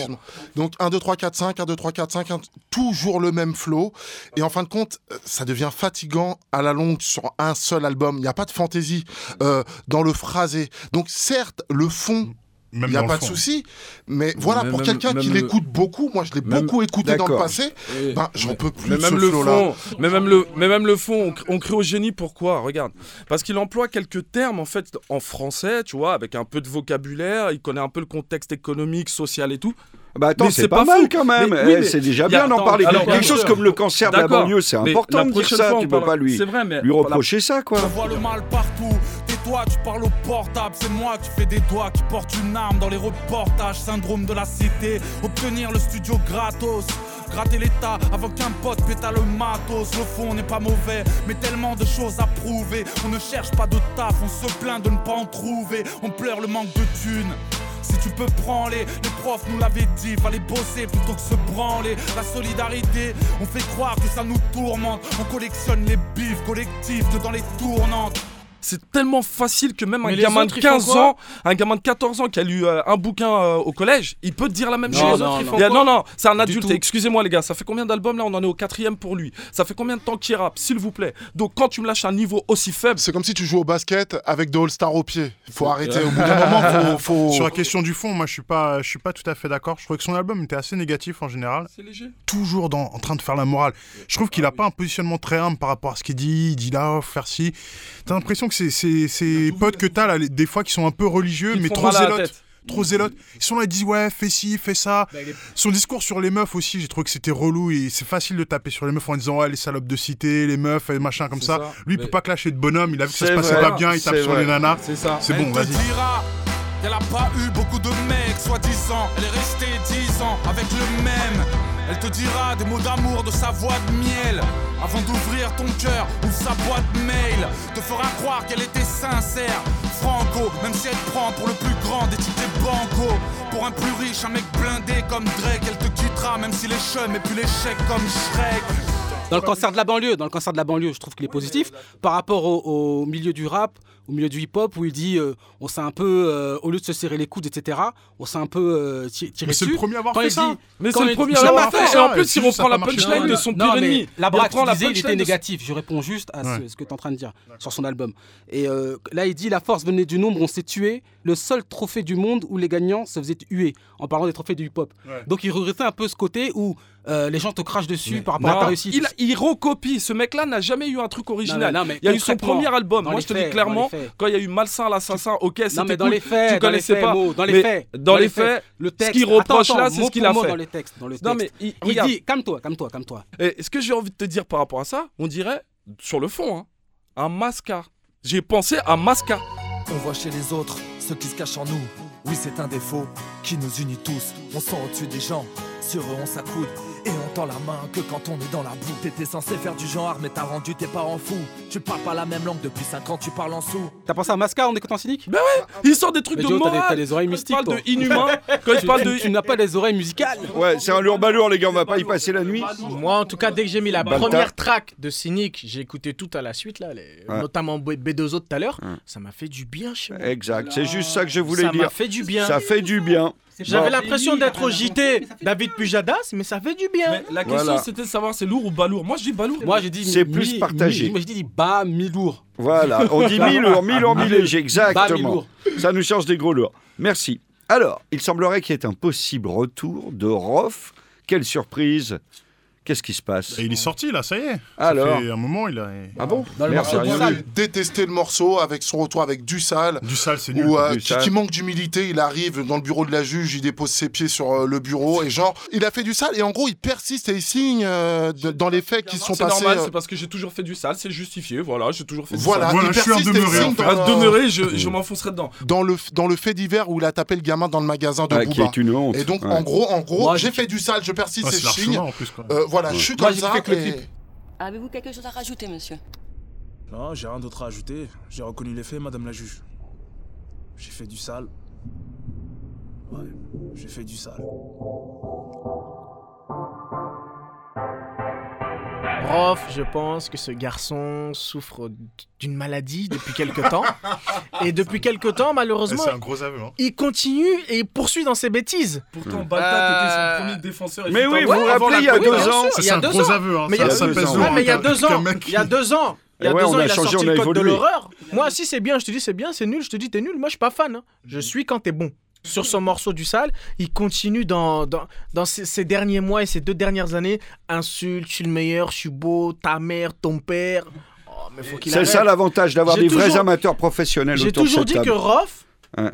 Donc 1, 2, 3, 4, 5, 1, 2, 3, 4, 5, un- toujours le même flow. Et en fin de compte, euh, ça devient fatigant à la longue sur un seul album. Il n'y a pas de fantaisie euh, dans le phrasé. Donc certes, le fond il n'y a pas de souci. Mais voilà, Mais pour quelqu'un qui le- l'écoute beaucoup, moi je l'ai beaucoup écouté dans le passé, Et- ben, j'en peux plus mais même ce le fond, mais même le, mais même le fond, on, cr- on crie au génie. Pourquoi? Regarde, parce qu'il emploie quelques termes en fait en français, tu vois, avec un peu de vocabulaire. Il connaît un peu le contexte économique, social et tout. Bah attends, Mais c'est pas, pas mal fou. quand même. Oui, Eh, mais c'est déjà bien d'en parler. alors, Quelque chose comme le cancer de la banlieue, c'est important de dire ça. fois, Tu on peux pas lui, C'est vrai, mais lui la- reprocher ça, quoi. Je vois le mal partout. Tais-toi, tu parles au portable. C'est moi qui fais des doigts, qui porte une arme dans les reportages. Syndrome de la cité. Obtenir le studio gratos. Gratter l'état avant qu'un pote péta le matos. Le fond n'est pas mauvais, mais tellement de choses à prouver. On ne cherche pas de taf, on se plaint de ne pas en trouver. On pleure le manque de thunes. Si tu peux prendre les, les profs nous l'avaient dit, fallait bosser plutôt que se branler. La solidarité, on fait croire que ça nous tourmente. On collectionne les bifs collectifs que dans les tournantes. C'est tellement facile que même un Mais gamin de autres, ils font 15 quoi ans, un gamin de 14 ans qui a lu euh, un bouquin euh, au collège, il peut te dire la même Non, chose. non, Il non. a- non, non, c'est un Du adulte. Excusez-moi les gars, ça fait combien d'albums là On en est au quatrième pour lui? Ça fait combien de temps qu'il rappe, s'il vous plaît? Donc quand tu me lâches un niveau aussi faible, C'est comme si tu jouais au basket avec des All-Stars au pied. Faut arrêter. Au bout d'un moment, faut. faut... Sur la question du fond, moi je suis pas, je suis pas tout à fait d'accord. Je trouve que son album était assez négatif en général. c'est léger. Toujours dans, en train de faire la morale. Je trouve qu'il a pas un positionnement très humble par rapport à ce qu'il dit. Il dit là, faire ci. T'as l'impression que c'est ces potes que t'as là, les- des fois qui sont un peu religieux, mais trop zélotes. Trop zélotes. Ils sont là, ils disent ouais, fais ci, fais ça. Bah, Son discours sur les meufs aussi, j'ai trouvé que c'était relou et c'est facile de taper sur les meufs en disant ouais, les salopes de cité, les meufs et machin comme ça. ça. Lui, il peut pas clasher de bonhomme. Il a vu que ça se passait pas bien, il tape sur vrai. les nanas. C'est ça. C'est Elle bon, vas-y. a pas eu beaucoup de mecs, soi-disant. Elle est restée 10 ans avec le même. Elle te dira des mots d'amour de sa voix de miel. Avant d'ouvrir ton cœur ou sa boîte mail, te fera croire qu'elle était sincère. Franco, même si elle prend pour le plus grand des titres des banco. Pour un plus riche, un mec blindé comme Drake, elle te quittera, même si les chums et puis l'échec comme Shrek. Dans le cancer de la banlieue, dans le cancer de la banlieue, je trouve qu'il est positif par rapport au milieu du rap, au milieu du hip-hop où il dit euh, on s'est un peu euh, au lieu de se serrer les coudes, etc. On s'est un peu euh, ti- tiré Mais c'est dessus. le premier à avoir Quand fait il ça. dit- Mais Quand c'est le premier à l'avoir attends, fait. Et ça, en plus, c'est ça reprend a la punchline Non, de son Non, pire mais ennemi. la braque, la il était négatif. Je réponds juste à ce, Ouais. ce que tu es en train de dire sur son album. Et euh, là, il dit la force venait du nombre, on s'est tué. Le seul trophée du monde où les gagnants se faisaient huer, en parlant des trophées du hip-hop. Ouais. Donc il regrettait un peu ce côté où euh, les gens te crachent dessus par rapport à ta Non, réussite. il, il recopie. Ce mec-là n'a jamais eu un truc original. Non, mais- non, mais il y a eu son premier album. Moi, je te faits, dis clairement, quand il y a eu Malsain l'assassin, ok, c'était Non mais dans les faits, tu connaissais pas. Dans les faits, Dans les faits, le ce texte. qu'il reproche Attends, là, attends, c'est ce qu'il a fait. Dans les textes, dans le Non, texte. mais il, dit calme-toi, calme-toi, calme-toi. Et ce que j'ai envie de te dire par rapport à ça, on dirait, sur le fond, hein, un mascar. J'ai pensé à mascar. On voit chez les autres ce qui se cache en nous. Oui, c'est un défaut qui nous unit tous. On sent au-dessus des gens, sur eux on s'accoude. Et on tend la main que quand on est dans la boue. T'étais censé faire du genre, mais t'as rendu tes parents fous. Tu parles pas la même langue depuis 5 ans, tu parles en sous. T'as pensé à Mascar en écoutant Cynic? Ben ouais, il sort des trucs Mais de Joe, t'as des- morale. t'as des oreilles Quand il mystiques, parle toi. de inhumain, quand il parle de Tu n'as pas des oreilles musicales Ouais, c'est un lourd-balourd, les gars, on va pas y passer la nuit. Moi, en tout cas, dès que j'ai mis la Balta. première track de Cynic, j'ai écouté tout à la suite, là, les- Ouais. notamment B- B2O tout à l'heure. Ouais. Ça m'a fait du bien chez moi. Exact, c'est juste ça que je voulais Ça m'a dire. fait du bien. Ça fait du bien. J'avais l'impression d'être au JT David Pujadas, mais ça fait du bien. Mais la question Voilà. c'était de savoir c'est lourd ou pas lourd. Moi je dis pas lourd. Moi j'ai dit C'est plus partagé. Moi j'ai dit bas, mi-lourd. Voilà, on dit mi-lourd, mi-lourd, mi-léger, exactement. Ça nous change des gros lourds. Merci. Alors, il semblerait qu'il y ait un possible retour de Rof. Quelle surprise Qu'est-ce qui se passe Et il est sorti là, ça y est. Ça Alors fait un moment, il a. Ah bon Dans le morceau du détesté le morceau avec son retour avec du sale. Du sale, c'est nul. Ou euh, qui, manque d'humilité, il arrive dans le bureau de la juge, il dépose ses pieds sur euh, le bureau et genre, il a fait du sale et en gros il persiste et il signe euh, de- dans les faits qui sont C'est passés. normal, euh, c'est parce que j'ai toujours fait du sale, c'est justifié. Voilà, j'ai toujours fait du voilà, sale. Voilà, il je suis un persiste et il demeuré, en fait. À demeurer, je, je m'enfoncerai dedans. dans le dans le fait divers où il a tapé le gamin dans le magasin de Ah, Qui est une honte. Et donc Ouais. en gros, en gros, j'ai fait du sale, je persiste Ouais, et c'est je signe. Voilà, je suis Moi, comme j'ai ça. fait que le clip. Avez-vous quelque chose à rajouter, monsieur? Non, j'ai rien d'autre à ajouter. J'ai reconnu les faits, madame la juge. J'ai fait du sale. Ouais, j'ai fait du sale. Prof, je pense que ce garçon souffre d'une maladie depuis quelque temps. Et depuis quelque temps, malheureusement, C'est un gros aveu. Hein. il continue et poursuit dans ses bêtises. Pourtant, Balta, Euh, t'étais son premier défenseur. et Mais tout oui, vous vous rappelez, il y a deux ans. Il c'est a un deux gros ans. aveu. Hein. Mais il y a deux ans. il y a deux ans. Il y a. Il a Ouais, deux on ans, a il a changé, sorti le code de évolué. l'horreur. Moi, si c'est bien, je te dis c'est bien, c'est nul, je te dis t'es nul. Moi, je suis pas fan. hein. Je suis quand t'es bon. Sur son morceau du sale, il continue dans, dans, dans ces, ces derniers mois et ces deux dernières années. Insulte, je suis le meilleur, je suis beau, ta mère, ton père. Oh, C'est ça l'avantage d'avoir des vrais amateurs professionnels J'ai autour de toujours cette dit table. que Rof, Ouais.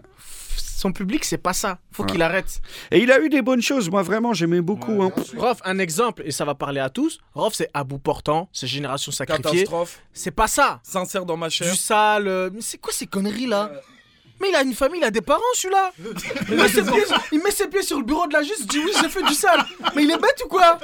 son public, c'est pas ça. Faut Ouais. qu'il arrête. Et il a eu des bonnes choses. Moi, vraiment, j'aimais beaucoup. hein. Rof, un exemple, et ça va parler à tous. Rof, c'est à bout portant, c'est Génération Sacrifiée. Catastrophe. C'est pas ça. Sincère dans ma chair. Du sale. euh, Mais c'est quoi ces conneries là Mais il a une famille, il a des parents celui-là il met, ses pieds, il met ses pieds sur le bureau de la justice, il dit oui, j'ai fait du sale. Mais il est bête ou quoi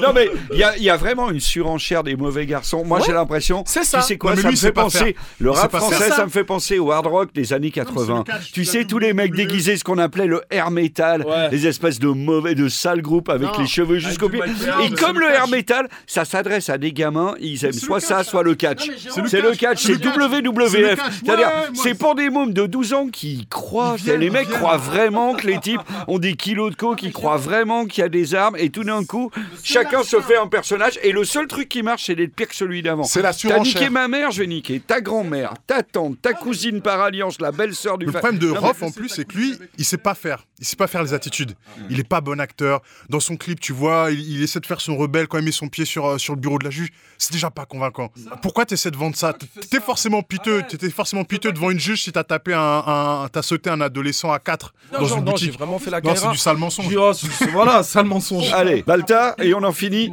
Non, mais il y a, il y a vraiment une surenchère des mauvais garçons. Moi, Ouais. j'ai l'impression. C'est ça. Tu sais quoi Non, mais Ça lui, me fait pas penser. faire. Le rap pas français, faire. ça me fait penser au hard rock des années 80. catch, tu tu sais, l'as tous les mecs déguisés, ce qu'on appelait le air metal, Ouais. les espèces de mauvais, de sales groupes avec Non. les cheveux jusqu'au du pied. Mike Ward, Et c'est comme le le air catch. metal, ça s'adresse à des gamins, ils aiment C'est soit ça, catch. soit le catch. Non, mais Jérôme, C'est le C'est le catch, catch, c'est c'est le catch. C'est le WWF. catch. C'est-à-dire, c'est pour des mômes de 12 ans qui croient, viennent, les mecs viennent. croient vraiment que les types ont des kilos de coke, ils croient vraiment qu'il y a des armes, et tout d'un coup, chacun se fait un personnage, et le seul truc qui marche, c'est d'être pire que celui d'avant. C'est la T'as niqué ma mère, je vais niquer ta grand-mère, ta tante, ta cousine par alliance, la belle-sœur du Le fa- problème de Rof en plus, c'est que lui, il sait pas faire. Il sait pas faire les attitudes. Il est pas bon acteur. Dans son clip, tu vois, il, il essaie de faire son rebelle quand il met son pied sur, euh, sur le bureau de la juge. C'est déjà pas convaincant. Pourquoi tu essaies de vendre ça? T'étais forcément piteux. T'étais forcément piteux devant une juge si t'as tapé un, un- t'as sauté un adolescent à 4 Non, dans genre, une non, boutique. vraiment fait la Non, c'est du sale mensonge. Dis, oh, voilà, sale mensonge. Allez, Balta, et on en finit.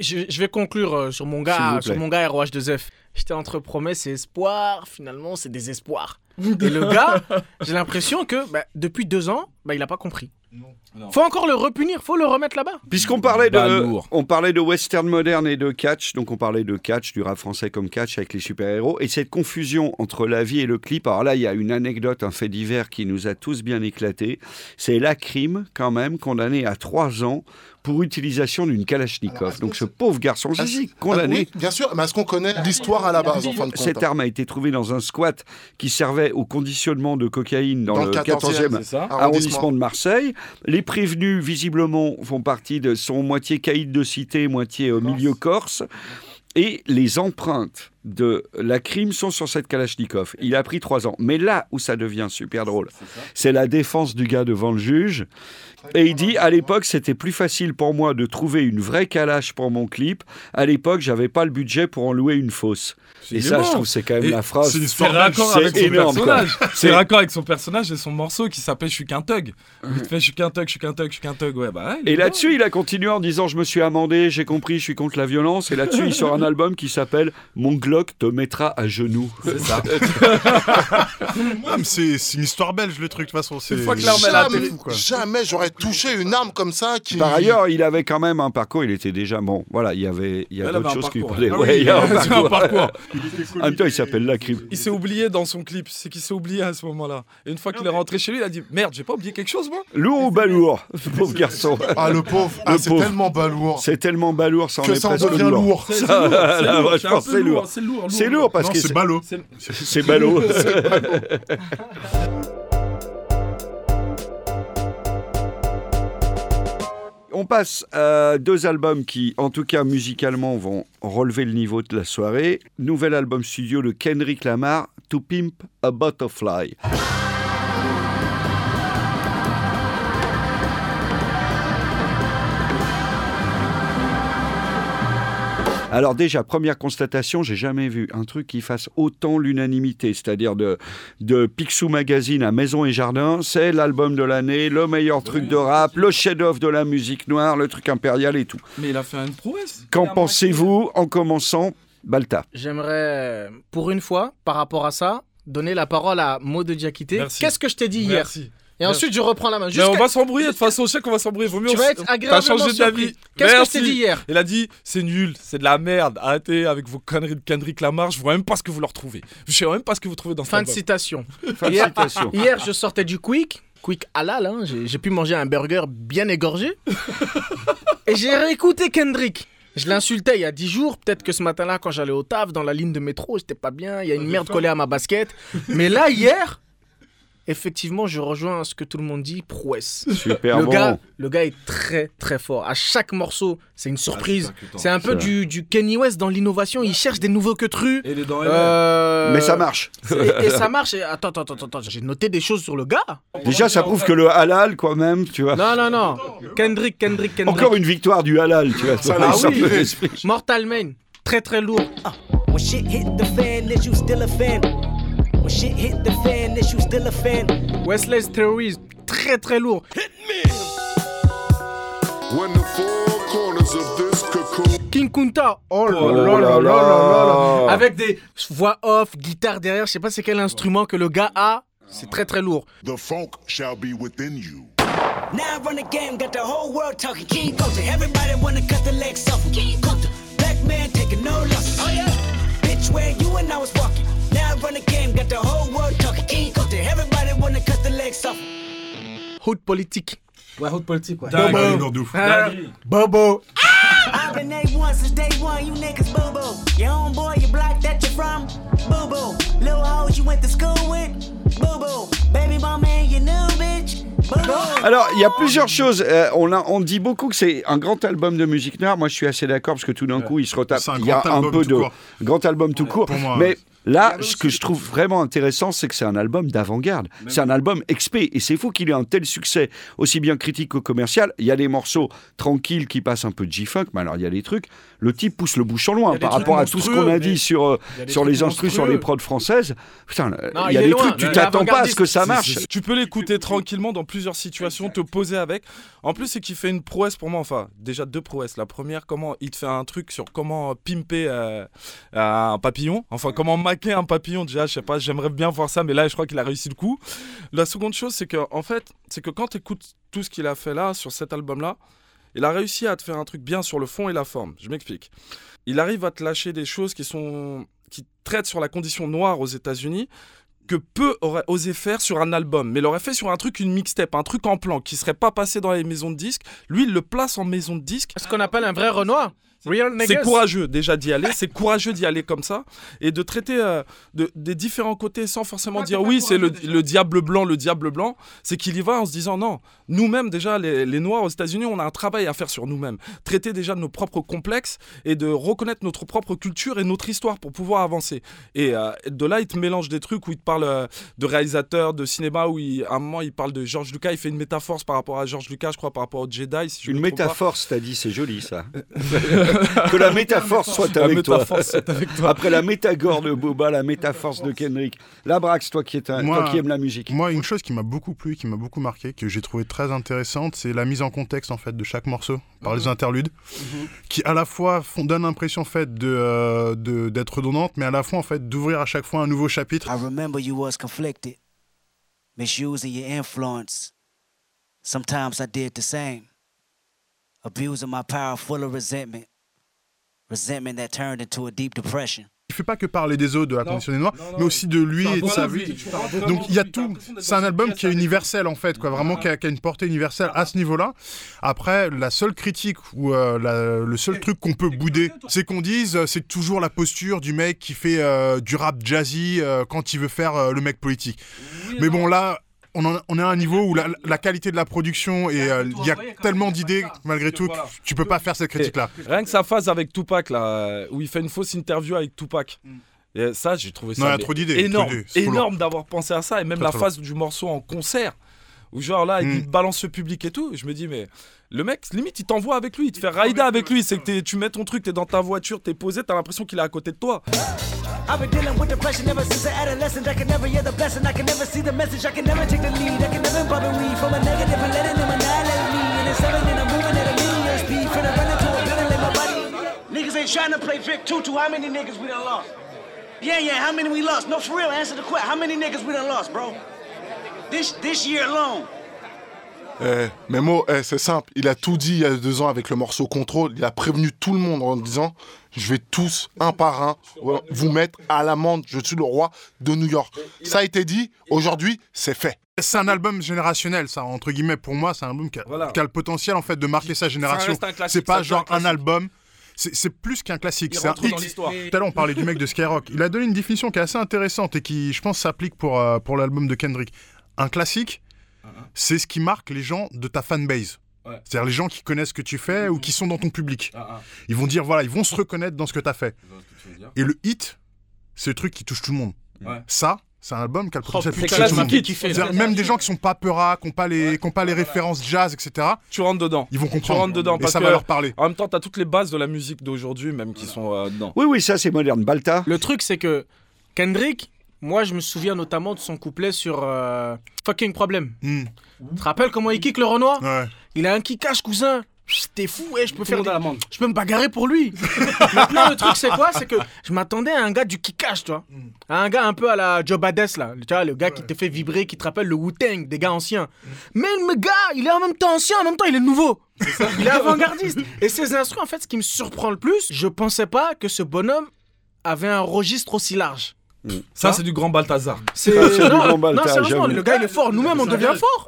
Je, je vais conclure euh, sur mon gars, sur mon gars ROH2F. J'étais entre promesses et espoir. Finalement, c'est désespoir. Et le gars, j'ai l'impression que bah, depuis deux ans, bah, il a pas compris. Faut encore le repunir, faut le remettre là-bas. Puisqu'on parlait de, Balourd. on parlait de western moderne et de catch, donc on parlait de catch, du rap français comme catch avec les super-héros, et cette confusion entre la vie et le clip. Alors là, il y a une anecdote, un fait divers qui nous a tous bien éclaté. C'est la crime, quand même, condamné à trois ans pour utilisation d'une Kalachnikov. Donc ce pauvre garçon, si, si, condamné. Ah Oui, bien sûr, mais est-ce qu'on connaît l'histoire à la base, en fin de compte Cette arme a été trouvée dans un squat qui servait au conditionnement de cocaïne dans, Dans le le 14e, 14e, c'est ça. arrondissement de Marseille. Les prévenus, visiblement, font partie de sont moitié caïd de cité, moitié au milieu corse. Et les empreintes de la crime sont sur cette Kalachnikov. Il a pris trois ans. Mais là où ça devient super drôle, c'est la défense du gars devant le juge. Et il dit, à l'époque, c'était plus facile pour moi de trouver une vraie Kalash pour mon clip. À l'époque, j'avais pas le budget pour en louer une fausse. Et ça, bon. je trouve, c'est quand même Et la phrase. c'est raccord avec son personnage. C'est raccord avec son personnage et son morceau qui s'appelle Je suis qu'un thug. Il te fait Je suis qu'un thug, je suis qu'un thug, je suis qu'un thug. Ouais, bah Et là-dessus, il a continué en disant Je me suis amendé, j'ai compris, je suis contre la violence. Et là-dessus, il sort un album qui s'appelle Mon Glock te mettra à genoux. bon. C'est ça. Ah, c'est une histoire belge le truc de toute façon. c'est- Une fois que l'arme elle a Jamais, jamais j'aurais touché une arme comme ça qui. Par ailleurs, il avait quand même un parcours, il était déjà bon. Voilà, il y avait, il y a d'autres choses qui prenaient. Ah Ouais, oui, il y a un C'est un parcours. parcours. En même temps, il s'appelle La Crime. Il s'est oublié dans son clip. C'est qu'il s'est oublié à ce moment-là. Et une fois qu'il est rentré chez lui, il a dit Merde, j'ai pas oublié quelque chose, moi Lourd ou balourd pauvre garçon? Ah, le pauvre, ah, c'est tellement balourd. C'est tellement balourd, ça en est presque devient lourd. C'est Ça, lourd, ouais, je pense c'est lourd. C'est lourd. C'est lourd parce Non, que c'est ballot. C'est- c'est ballot. On passe à deux albums qui, en tout cas musicalement, vont relever le niveau de la soirée. Nouvel album studio de Kendrick Lamar, To Pimp a Butterfly. Alors déjà, première constatation, j'ai jamais vu un truc qui fasse autant l'unanimité, c'est-à-dire de, de Picsou Magazine à Maison et Jardin, c'est l'album de l'année, le meilleur truc de rap, le chef-d'œuvre de la musique noire, le truc impérial et tout. Mais il a fait une prouesse. Qu'en pensez-vous en commençant Balta? J'aimerais, pour une fois, par rapport à ça, donner la parole à Maud de Diakité. Qu'est-ce que je t'ai dit hier? Merci. Et ensuite, je reprends la main. Mais on va s'embrouiller, de toute façon, je sais qu'on va s'embrouiller. Vaut mieux Tu vas être agréablement changé d'avis. Qu'est-ce que je t'ai dit hier Il a dit c'est nul, c'est de la merde. Arrêtez avec vos conneries de Kendrick Lamar. Je vois même pas ce que vous leur trouvez. Je sais même pas ce que vous trouvez dans Fin de citation. Fin de citation. hier, je sortais du Quick. Quick halal, hein. j'ai j'ai pu manger un burger bien égorgé. et j'ai réécouté Kendrick. Je l'insultais il y a 10 jours. Peut-être que ce matin-là, quand j'allais au taf, dans la ligne de métro, j'étais pas bien. Il y a une merde collée à ma basket. Mais là, hier, effectivement, je rejoins ce que tout le monde dit, prouesse. Super le bon. Gars, le gars est très très fort. À chaque morceau, c'est une surprise. c'est un peu du, du Kenny West dans l'innovation. Il cherche des nouveaux que trus. Et les dents Euh, Mais ça marche. Et, et ça marche. Et attends, attends, attends, attends. J'ai noté des choses sur le gars. Déjà, ça prouve que le halal, quand même, tu vois. Non, non, non. Kendrick, Kendrick, Kendrick. Encore une victoire du halal, tu vois. Ça oui. l'esprit. Mortal Main, très très lourd. When shit hit the fan, is you still a fan? When shit hit the fan, is you still a fan? Westless Theories, très très lourd. When the four corners of this cocoon. King Kunta, oh là Oh là là là. Avec des voix off, guitare derrière, je sais pas c'est quel instrument que le gars a. C'est très très lourd. The funk shall be within you. Now I run the game, got the whole world talking. King Coulter, everybody wanna cut the legs off. King Coulter, black man the whole world talking. King everybody wanna cut the legs off. Hood politique. Ouais, haute politique, ouais. Dingue, de ouf. Ah, Bobo. I've been A1 since day one, you niggas boo boo. Your homeboy, your block that you're from, boo boo. Little hoes you went to school with, boo boo. Baby mama and your new bitch, boo boo. Alors, il y a plusieurs choses. Euh, on, a- on dit beaucoup que c'est un grand album de musique noire. Moi, je suis assez d'accord parce que tout d'un coup, il se retape. Il y a grand un album peu de court. grand album tout court. moi, mais ouais. Là, ce que je trouve vraiment intéressant, c'est que c'est un album d'avant-garde. C'est un album expé. Et c'est fou qu'il ait un tel succès, aussi bien critique que commercial. Il y a des morceaux tranquilles qui passent un peu de G-Funk, mais alors il y a des trucs. Le type pousse le bouchon loin par rapport à tout ce qu'on a dit sur, euh, sur les instrus, sur les prods françaises. Putain, Non, il y a il des loin. trucs, tu t'attends pas à ce que ça marche. Tu peux l'écouter tranquillement dans plusieurs situations, te poser avec. En plus, c'est qu'il fait une prouesse pour moi. Enfin, déjà deux prouesses. La première, comment il te fait un truc sur comment pimper euh, un papillon. Enfin, comment un papillon. Déjà, je sais pas, j'aimerais bien voir ça, mais là, je crois qu'il a réussi le coup. La seconde chose, c'est que en fait, c'est que quand tu écoutes tout ce qu'il a fait là, sur cet album-là, il a réussi à te faire un truc bien sur le fond et la forme. Je m'explique. Il arrive à te lâcher des choses qui sont qui traitent sur la condition noire aux États-Unis que peu auraient osé faire sur un album, mais l'aurait fait sur un truc, une mixtape, un truc en plan qui serait pas passé dans les maisons de disques. Lui, il le place en maison de disques. Ce qu'on appelle un vrai Renoir. Real C'est courageux déjà d'y aller, c'est courageux d'y aller comme ça et de traiter euh, de, des différents côtés sans forcément dire oui c'est le, le diable blanc, le diable blanc. C'est qu'il y va en se disant non, nous-mêmes déjà les, les Noirs aux États-Unis on a un travail à faire sur nous-mêmes, traiter déjà de nos propres complexes et de reconnaître notre propre culture et notre histoire pour pouvoir avancer. Et euh, de là il te mélange des trucs où il te parle euh, de réalisateurs de cinéma où il, à un moment il parle de George Lucas, il fait une métaphore par rapport à George Lucas, je crois par rapport au Jedi. Si je Une métaphore, t'as dit, c'est joli ça. que la métaphore soit avec toi. métaphore soit avec toi. Après la métagore de Boba, la métaphore de Kendrick. La Brax, toi qui, es un- toi qui aimes la musique. Moi, une chose qui m'a beaucoup plu, qui m'a beaucoup marqué, que j'ai trouvé très intéressante, c'est la mise en contexte en fait de chaque morceau par les interludes, qui à la fois font, donnent l'impression en fait de euh, d'être redondante, mais à la fois en fait d'ouvrir à chaque fois un nouveau chapitre. I remember you was conflicted, misusing your influence. Sometimes I did the same, abusing my power full of resentment, resentment that turned into a deep depression. Il fait pas que parler des autres, de la condition des noirs, mais aussi de lui et de sa vie. Donc il y a tout. C'est un album qui est universel en fait, quoi. Vraiment qui a, qui a une portée universelle à ce niveau-là. Après, la seule critique ou euh, la- le seul truc qu'on peut bouder, c'est qu'on dise euh, c'est toujours la posture du mec qui fait euh, du rap jazzy euh, quand il veut faire euh, le mec politique. Mais bon là. On, en- on est à un niveau où la, la qualité de la production et euh, il y a tellement d'idées malgré tout que tu peux pas faire cette critique là. Rien que sa phase avec Tupac, là, où il fait une fausse interview avec Tupac. Et ça, j'ai trouvé ça Non, mais trop énorme, trop d'avoir pensé à ça. Et même la phase du morceau en concert, où genre là, Mm. il balance le public et tout. Je me dis, mais le mec, limite, il t'envoie avec lui, il te fait rider avec lui. C'est que t'es- tu mets ton truc, t'es dans ta voiture, t'es posé, t'as l'impression qu'il est à côté de toi. I've been dealing with depression ever since an adolescent. I can never hear the blessing. I can never see the message. I can never take the lead. I can never bother weed from a negative and letting them annihilate me. And it's seven and I'm moving at a million speed. Finna run into a building, let my body. Niggas ain't trying to play Vic Tutu. How many niggas we done lost? Yeah, yeah. How many we lost? No, for real. Answer the question. How many niggas we done lost, bro? This this year alone. Eh, mais Mo, eh, c'est simple. Il a tout dit il y a deux ans avec le morceau Contrôle. Il a prévenu tout le monde en disant Je vais tous, un par un, vous mettre à l'amende. Je suis le roi de New York. Ça a été dit. Aujourd'hui, c'est fait. C'est un album générationnel, ça, entre guillemets. Pour moi, c'est un album qui a, Voilà. qui a le potentiel, en fait, de marquer sa génération. C'est pas genre un album. C'est plus qu'un classique, c'est un l'histoire. Tout à l'heure, on parlait du mec de Skyrock. Il a donné une définition qui est assez intéressante et qui, je pense, s'applique pour, euh, pour l'album de Kendrick. Un classique, c'est ce qui marque les gens de ta fanbase. Ouais. C'est-à-dire les gens qui connaissent ce que tu fais ou qui sont dans ton public. Ah, ah. Ils vont dire, voilà, ils vont se reconnaître dans ce que tu as fait. Et le hit, c'est le truc qui touche tout le monde. Ouais. Ça, c'est un album qui a le potentiel putain, de toucher tout le monde. classique, il fait. C'est-à-dire Même des gens qui sont pas peuras, qui n'ont pas, les, qui ont pas les références jazz, etc. Tu rentres dedans. Ils vont Tu comprendre. rentres dedans Et parce ça que va leur parler. En même temps, t'as toutes les bases de la musique d'aujourd'hui, même qui sont euh, dedans. Oui, oui, ça c'est moderne. Balta Le truc, c'est que Kendrick, moi, je me souviens notamment de son couplet sur euh, Fucking Problem. Hmm. Tu te rappelles comment il kick le Renoir Ouais. Il a un kickage, cousin. T'es fou, ouais, je peux faire des-. Je peux me bagarrer pour lui. Maintenant, le truc, c'est quoi? C'est que je m'attendais à un gars du kickage, tu vois. À un gars un peu à la Joe Badass, là. Tu vois, le gars qui te fait vibrer, qui te rappelle le Wu-Tang des gars anciens. Mais le gars, il est en même temps ancien, en même temps, il est nouveau. Il est avant-gardiste. Et ces instruments, en fait, ce qui me surprend le plus, je pensais pas que ce bonhomme avait un registre aussi large. Ça, c'est du grand Balthazar. C'est Ah, c'est du grand non, Balta, non, sérieusement, le gars il est fort. Nous-mêmes on devient fort.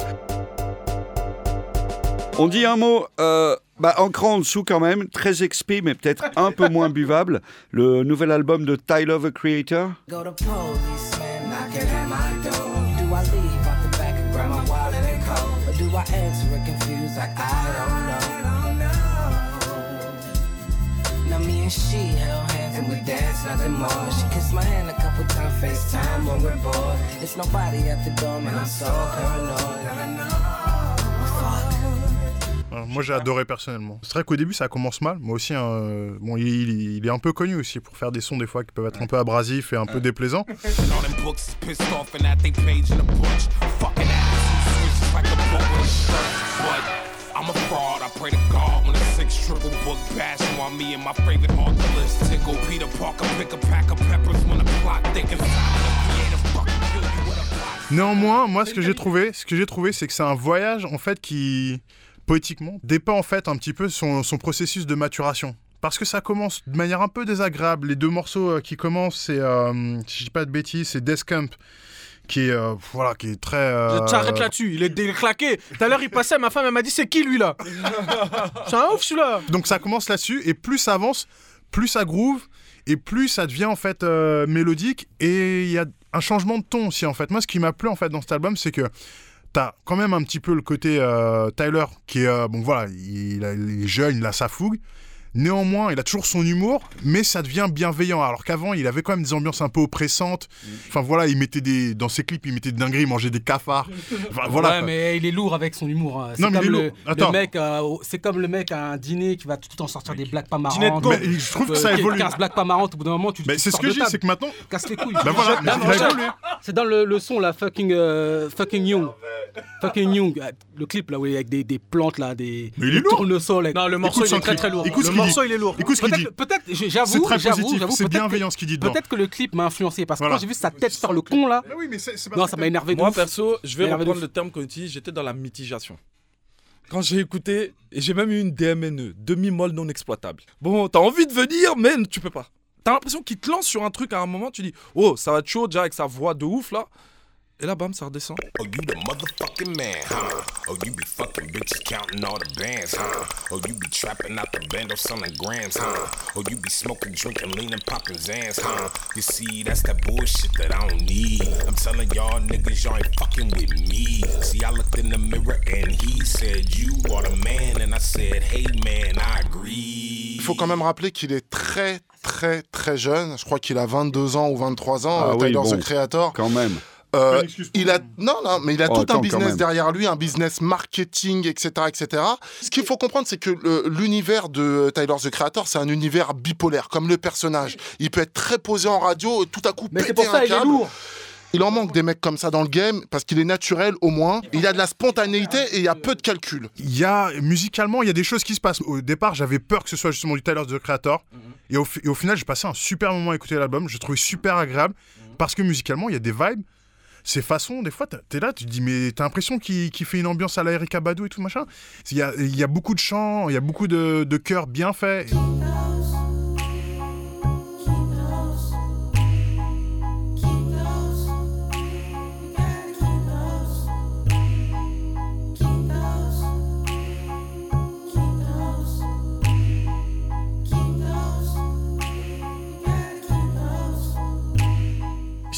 On dit un mot, euh, bah, en cran en dessous quand même, très expi, mais peut-être un peu moins buvable. Le nouvel album de Tyler the Creator. And we danced nothing more. She kissed my hand a couple times, FaceTime when we're bored. It's nobody at the door, man, I'm so paranoid. Moi j'ai adoré personnellement. C'est vrai qu'au début ça commence mal. Moi aussi, hein, euh, bon, il, il- il est un peu connu aussi pour faire des sons des fois qui peuvent être un peu abrasifs et un peu déplaisants. I'm a fraud, I pray to God when a six triple book bash on me and my favorite. Tickle Peter Parker, pick a pack of peppers when plot. Néanmoins, moi ce que j'ai trouvé, ce que j'ai trouvé, c'est que c'est un voyage en fait qui poétiquement dépeint en fait un petit peu son, son processus de maturation. Parce que ça commence de manière un peu désagréable. Les deux morceaux euh, qui commencent, c'est, euh, si je dis pas de bêtises, c'est Death Camp, qui est, euh, voilà, qui est très... euh, Je t'arrête là-dessus, il est déclaqué. Tout à l'heure il passait, ma femme elle m'a dit c'est qui lui là? C'est un ouf celui-là. Donc ça commence là-dessus, et plus ça avance, plus ça groove, et plus ça devient en fait euh, mélodique, et il y a un changement de ton aussi en fait. Moi ce qui m'a plu en fait dans cet album, c'est que t'as quand même un petit peu le côté euh, Tyler, qui est, bon voilà, il est jeune, il a sa fougue, Néanmoins, il a toujours son humour, mais ça devient bienveillant. Alors qu'avant, il avait quand même des ambiances un peu oppressantes. Enfin voilà, il mettait des dans ses clips, il mettait des dingueries, il mangeait des cafards. Enfin, voilà. ouais, mais il est lourd avec son humour. hein. C'est Non, mais il comme est le, lourd. le Attends. mec, euh, c'est comme le mec à un dîner qui va tout le temps sortir des blagues pas marrantes. Dîner de con. Mais je trouve que ça Euh, évolue. 15 blagues pas marrantes, au bout d'un moment, tu Mais tu c'est ce que je dis, c'est que maintenant- Casse les couilles. Bah voilà, Non, a. C'est dans le, le son, là, fucking, euh, fucking Young. Fucking Young. Le clip, là, où il est avec des, des plantes, là, des, Mais il est lourd. tournesols. avec- Non, le morceau, Écoute il est très, très lourd. Écoute morceau, il est lourd. Écoute ce qu'il dit. Peut-être, peut-être, j'ai- C'est j'avoue, très j'avoue, j'avoue, c'est bienveillant ce qu'il dit dedans. Peut-être que le clip m'a influencé parce que quand j'ai vu sa tête faire le con là, non, ça m'a énervé de Moi, perso, je vais reprendre le terme qu'on utilise, j'étais dans la mitigation. Quand j'ai écouté, et j'ai même eu une DMNE, demi-molle non exploitable. Bon, t'as envie de venir, mais tu peux pas. T'as l'impression qu'il te lance sur un truc à un moment, tu dis, oh, ça va être chaud déjà avec sa voix de ouf là. Et là, bam, ça redescend. Oh, you the motherfucking man, huh? Oh, you be fucking bitches counting all the bands, huh? Oh, you be trapping out the bando selling grams, huh? Oh, you be smoking, drinking, leaning, popping Zans, huh? You see, that's that bullshit that I don't need. I'm telling y'all niggas, y'all ain't fucking with me. See, I looked in the mirror and he said, You are the man. And I said, Hey man, I agree. Il faut quand même rappeler qu'il est très, très, très jeune. Je crois qu'il a 22 ans ou 23 ans, Ah euh, oui, Tyler bon, the Creator. Quand même. Euh, il a non non mais il a Oh, tout un business derrière lui un business marketing etc etc ce qu'il faut comprendre c'est que l'univers de Tyler the Creator c'est un univers bipolaire comme le personnage il peut être très posé en radio et tout à coup Mais c'est péter pour ça un il est lourd. il en manque des mecs comme ça dans le game parce qu'il est naturel au moins il a de la spontanéité et il y a peu de calcul Il y a, musicalement, il y a des choses qui se passent. Au départ, j'avais peur que ce soit justement du Tyler the Creator. et, au, et au final, j'ai passé un super moment à écouter l'album. Je l'ai trouvé super agréable. Parce que musicalement, il y a des vibes. Ces façons, des fois, t'es là, tu te dis, mais t'as l'impression qu'il fait une ambiance à la Erika Badu et tout machin. Il y a, y a beaucoup de chants, il y a beaucoup de, de chœurs bien faits.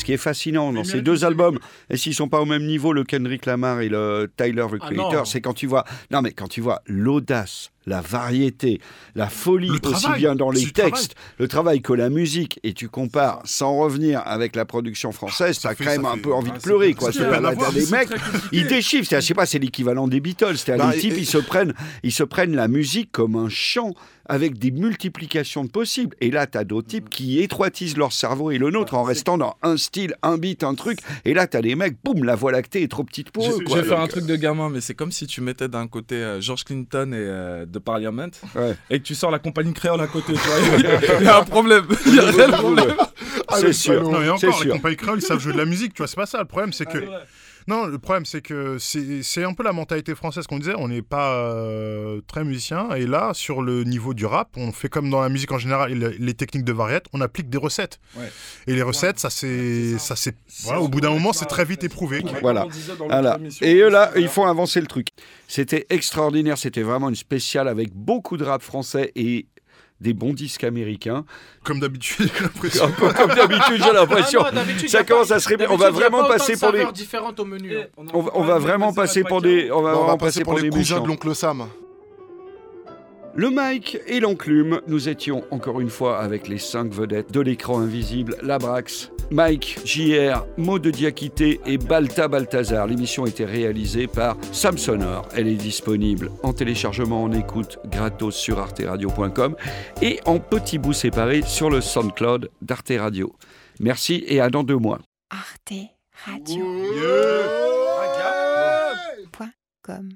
Qui est fascinant dans ces deux albums, et s'ils sont pas au même niveau, le Kendrick Lamar et le Tyler the Ah Creator, c'est quand tu vois, non mais quand tu vois l'audace, la variété, la folie Le aussi travail, bien dans les travail. textes, le travail que la musique, et tu compares sans revenir avec la production française, fait- quand même ça un fait- peu envie ah, de c'est pleurer, quoi. C'est pas à des mecs, ils déchiffrent. C'est, je sais pas, c'est l'équivalent des Beatles. C'est Bah, les types, et- ils se prennent, ils se prennent la musique comme un chant avec des multiplications de possibles. Et là, tu as d'autres types qui étroitisent leur cerveau et le nôtre en restant dans un style, un beat, un truc. Et là, tu as des mecs, boum, la voie lactée est trop petite pour Je eux. je quoi. vais faire un truc de gamin, mais c'est comme si tu mettais d'un côté euh, George Clinton et euh, The Parliament Ouais. et que tu sors la compagnie créole à côté. Tu vois. Il y a un problème. Il y a un réel problème. Ah, c'est sûr. Non, et encore, les sûr. compagnies créoles, ils savent jouer de la musique, tu vois, c'est pas ça. Le problème, c'est que. Non, le problème, c'est que c'est c'est un peu la mentalité française qu'on disait. On n'est pas euh, très musicien. Et là, sur le niveau du rap, on fait comme dans la musique en général, et le- les techniques de variette, on applique des recettes. Ouais. Et les recettes, ça c'est. ça c'est voilà, Au bout d'un moment, c'est très vite éprouvé. Voilà. Voilà. Et eux là, ils font avancer le truc. C'était extraordinaire. C'était vraiment une spéciale avec beaucoup de rap français et des bons disques américains. Comme d'habitude, j'ai l'impression. Un peu comme d'habitude, j'ai l'impression. Ah non, d'habitude, Ça commence pas- à se répéter. On d'habitude, va vraiment passer pour les. saveurs différentes au menu. hein. On va, on va vraiment passer pour des. On va Bon, on vraiment va passer pour les cousins de l'oncle Sam. Le Mike et l'enclume, nous étions encore une fois avec les cinq vedettes de l'écran invisible, Labrax, Mike, JR, Maud de Diakité et Balta Balthazar. L'émission a été réalisée par Sam Sonor. Elle est disponible en téléchargement, en écoute gratos sur arteradio.com et en petits bouts séparés sur le SoundCloud d'Arte Radio. Merci et à dans deux mois. Arte Radio. Point com.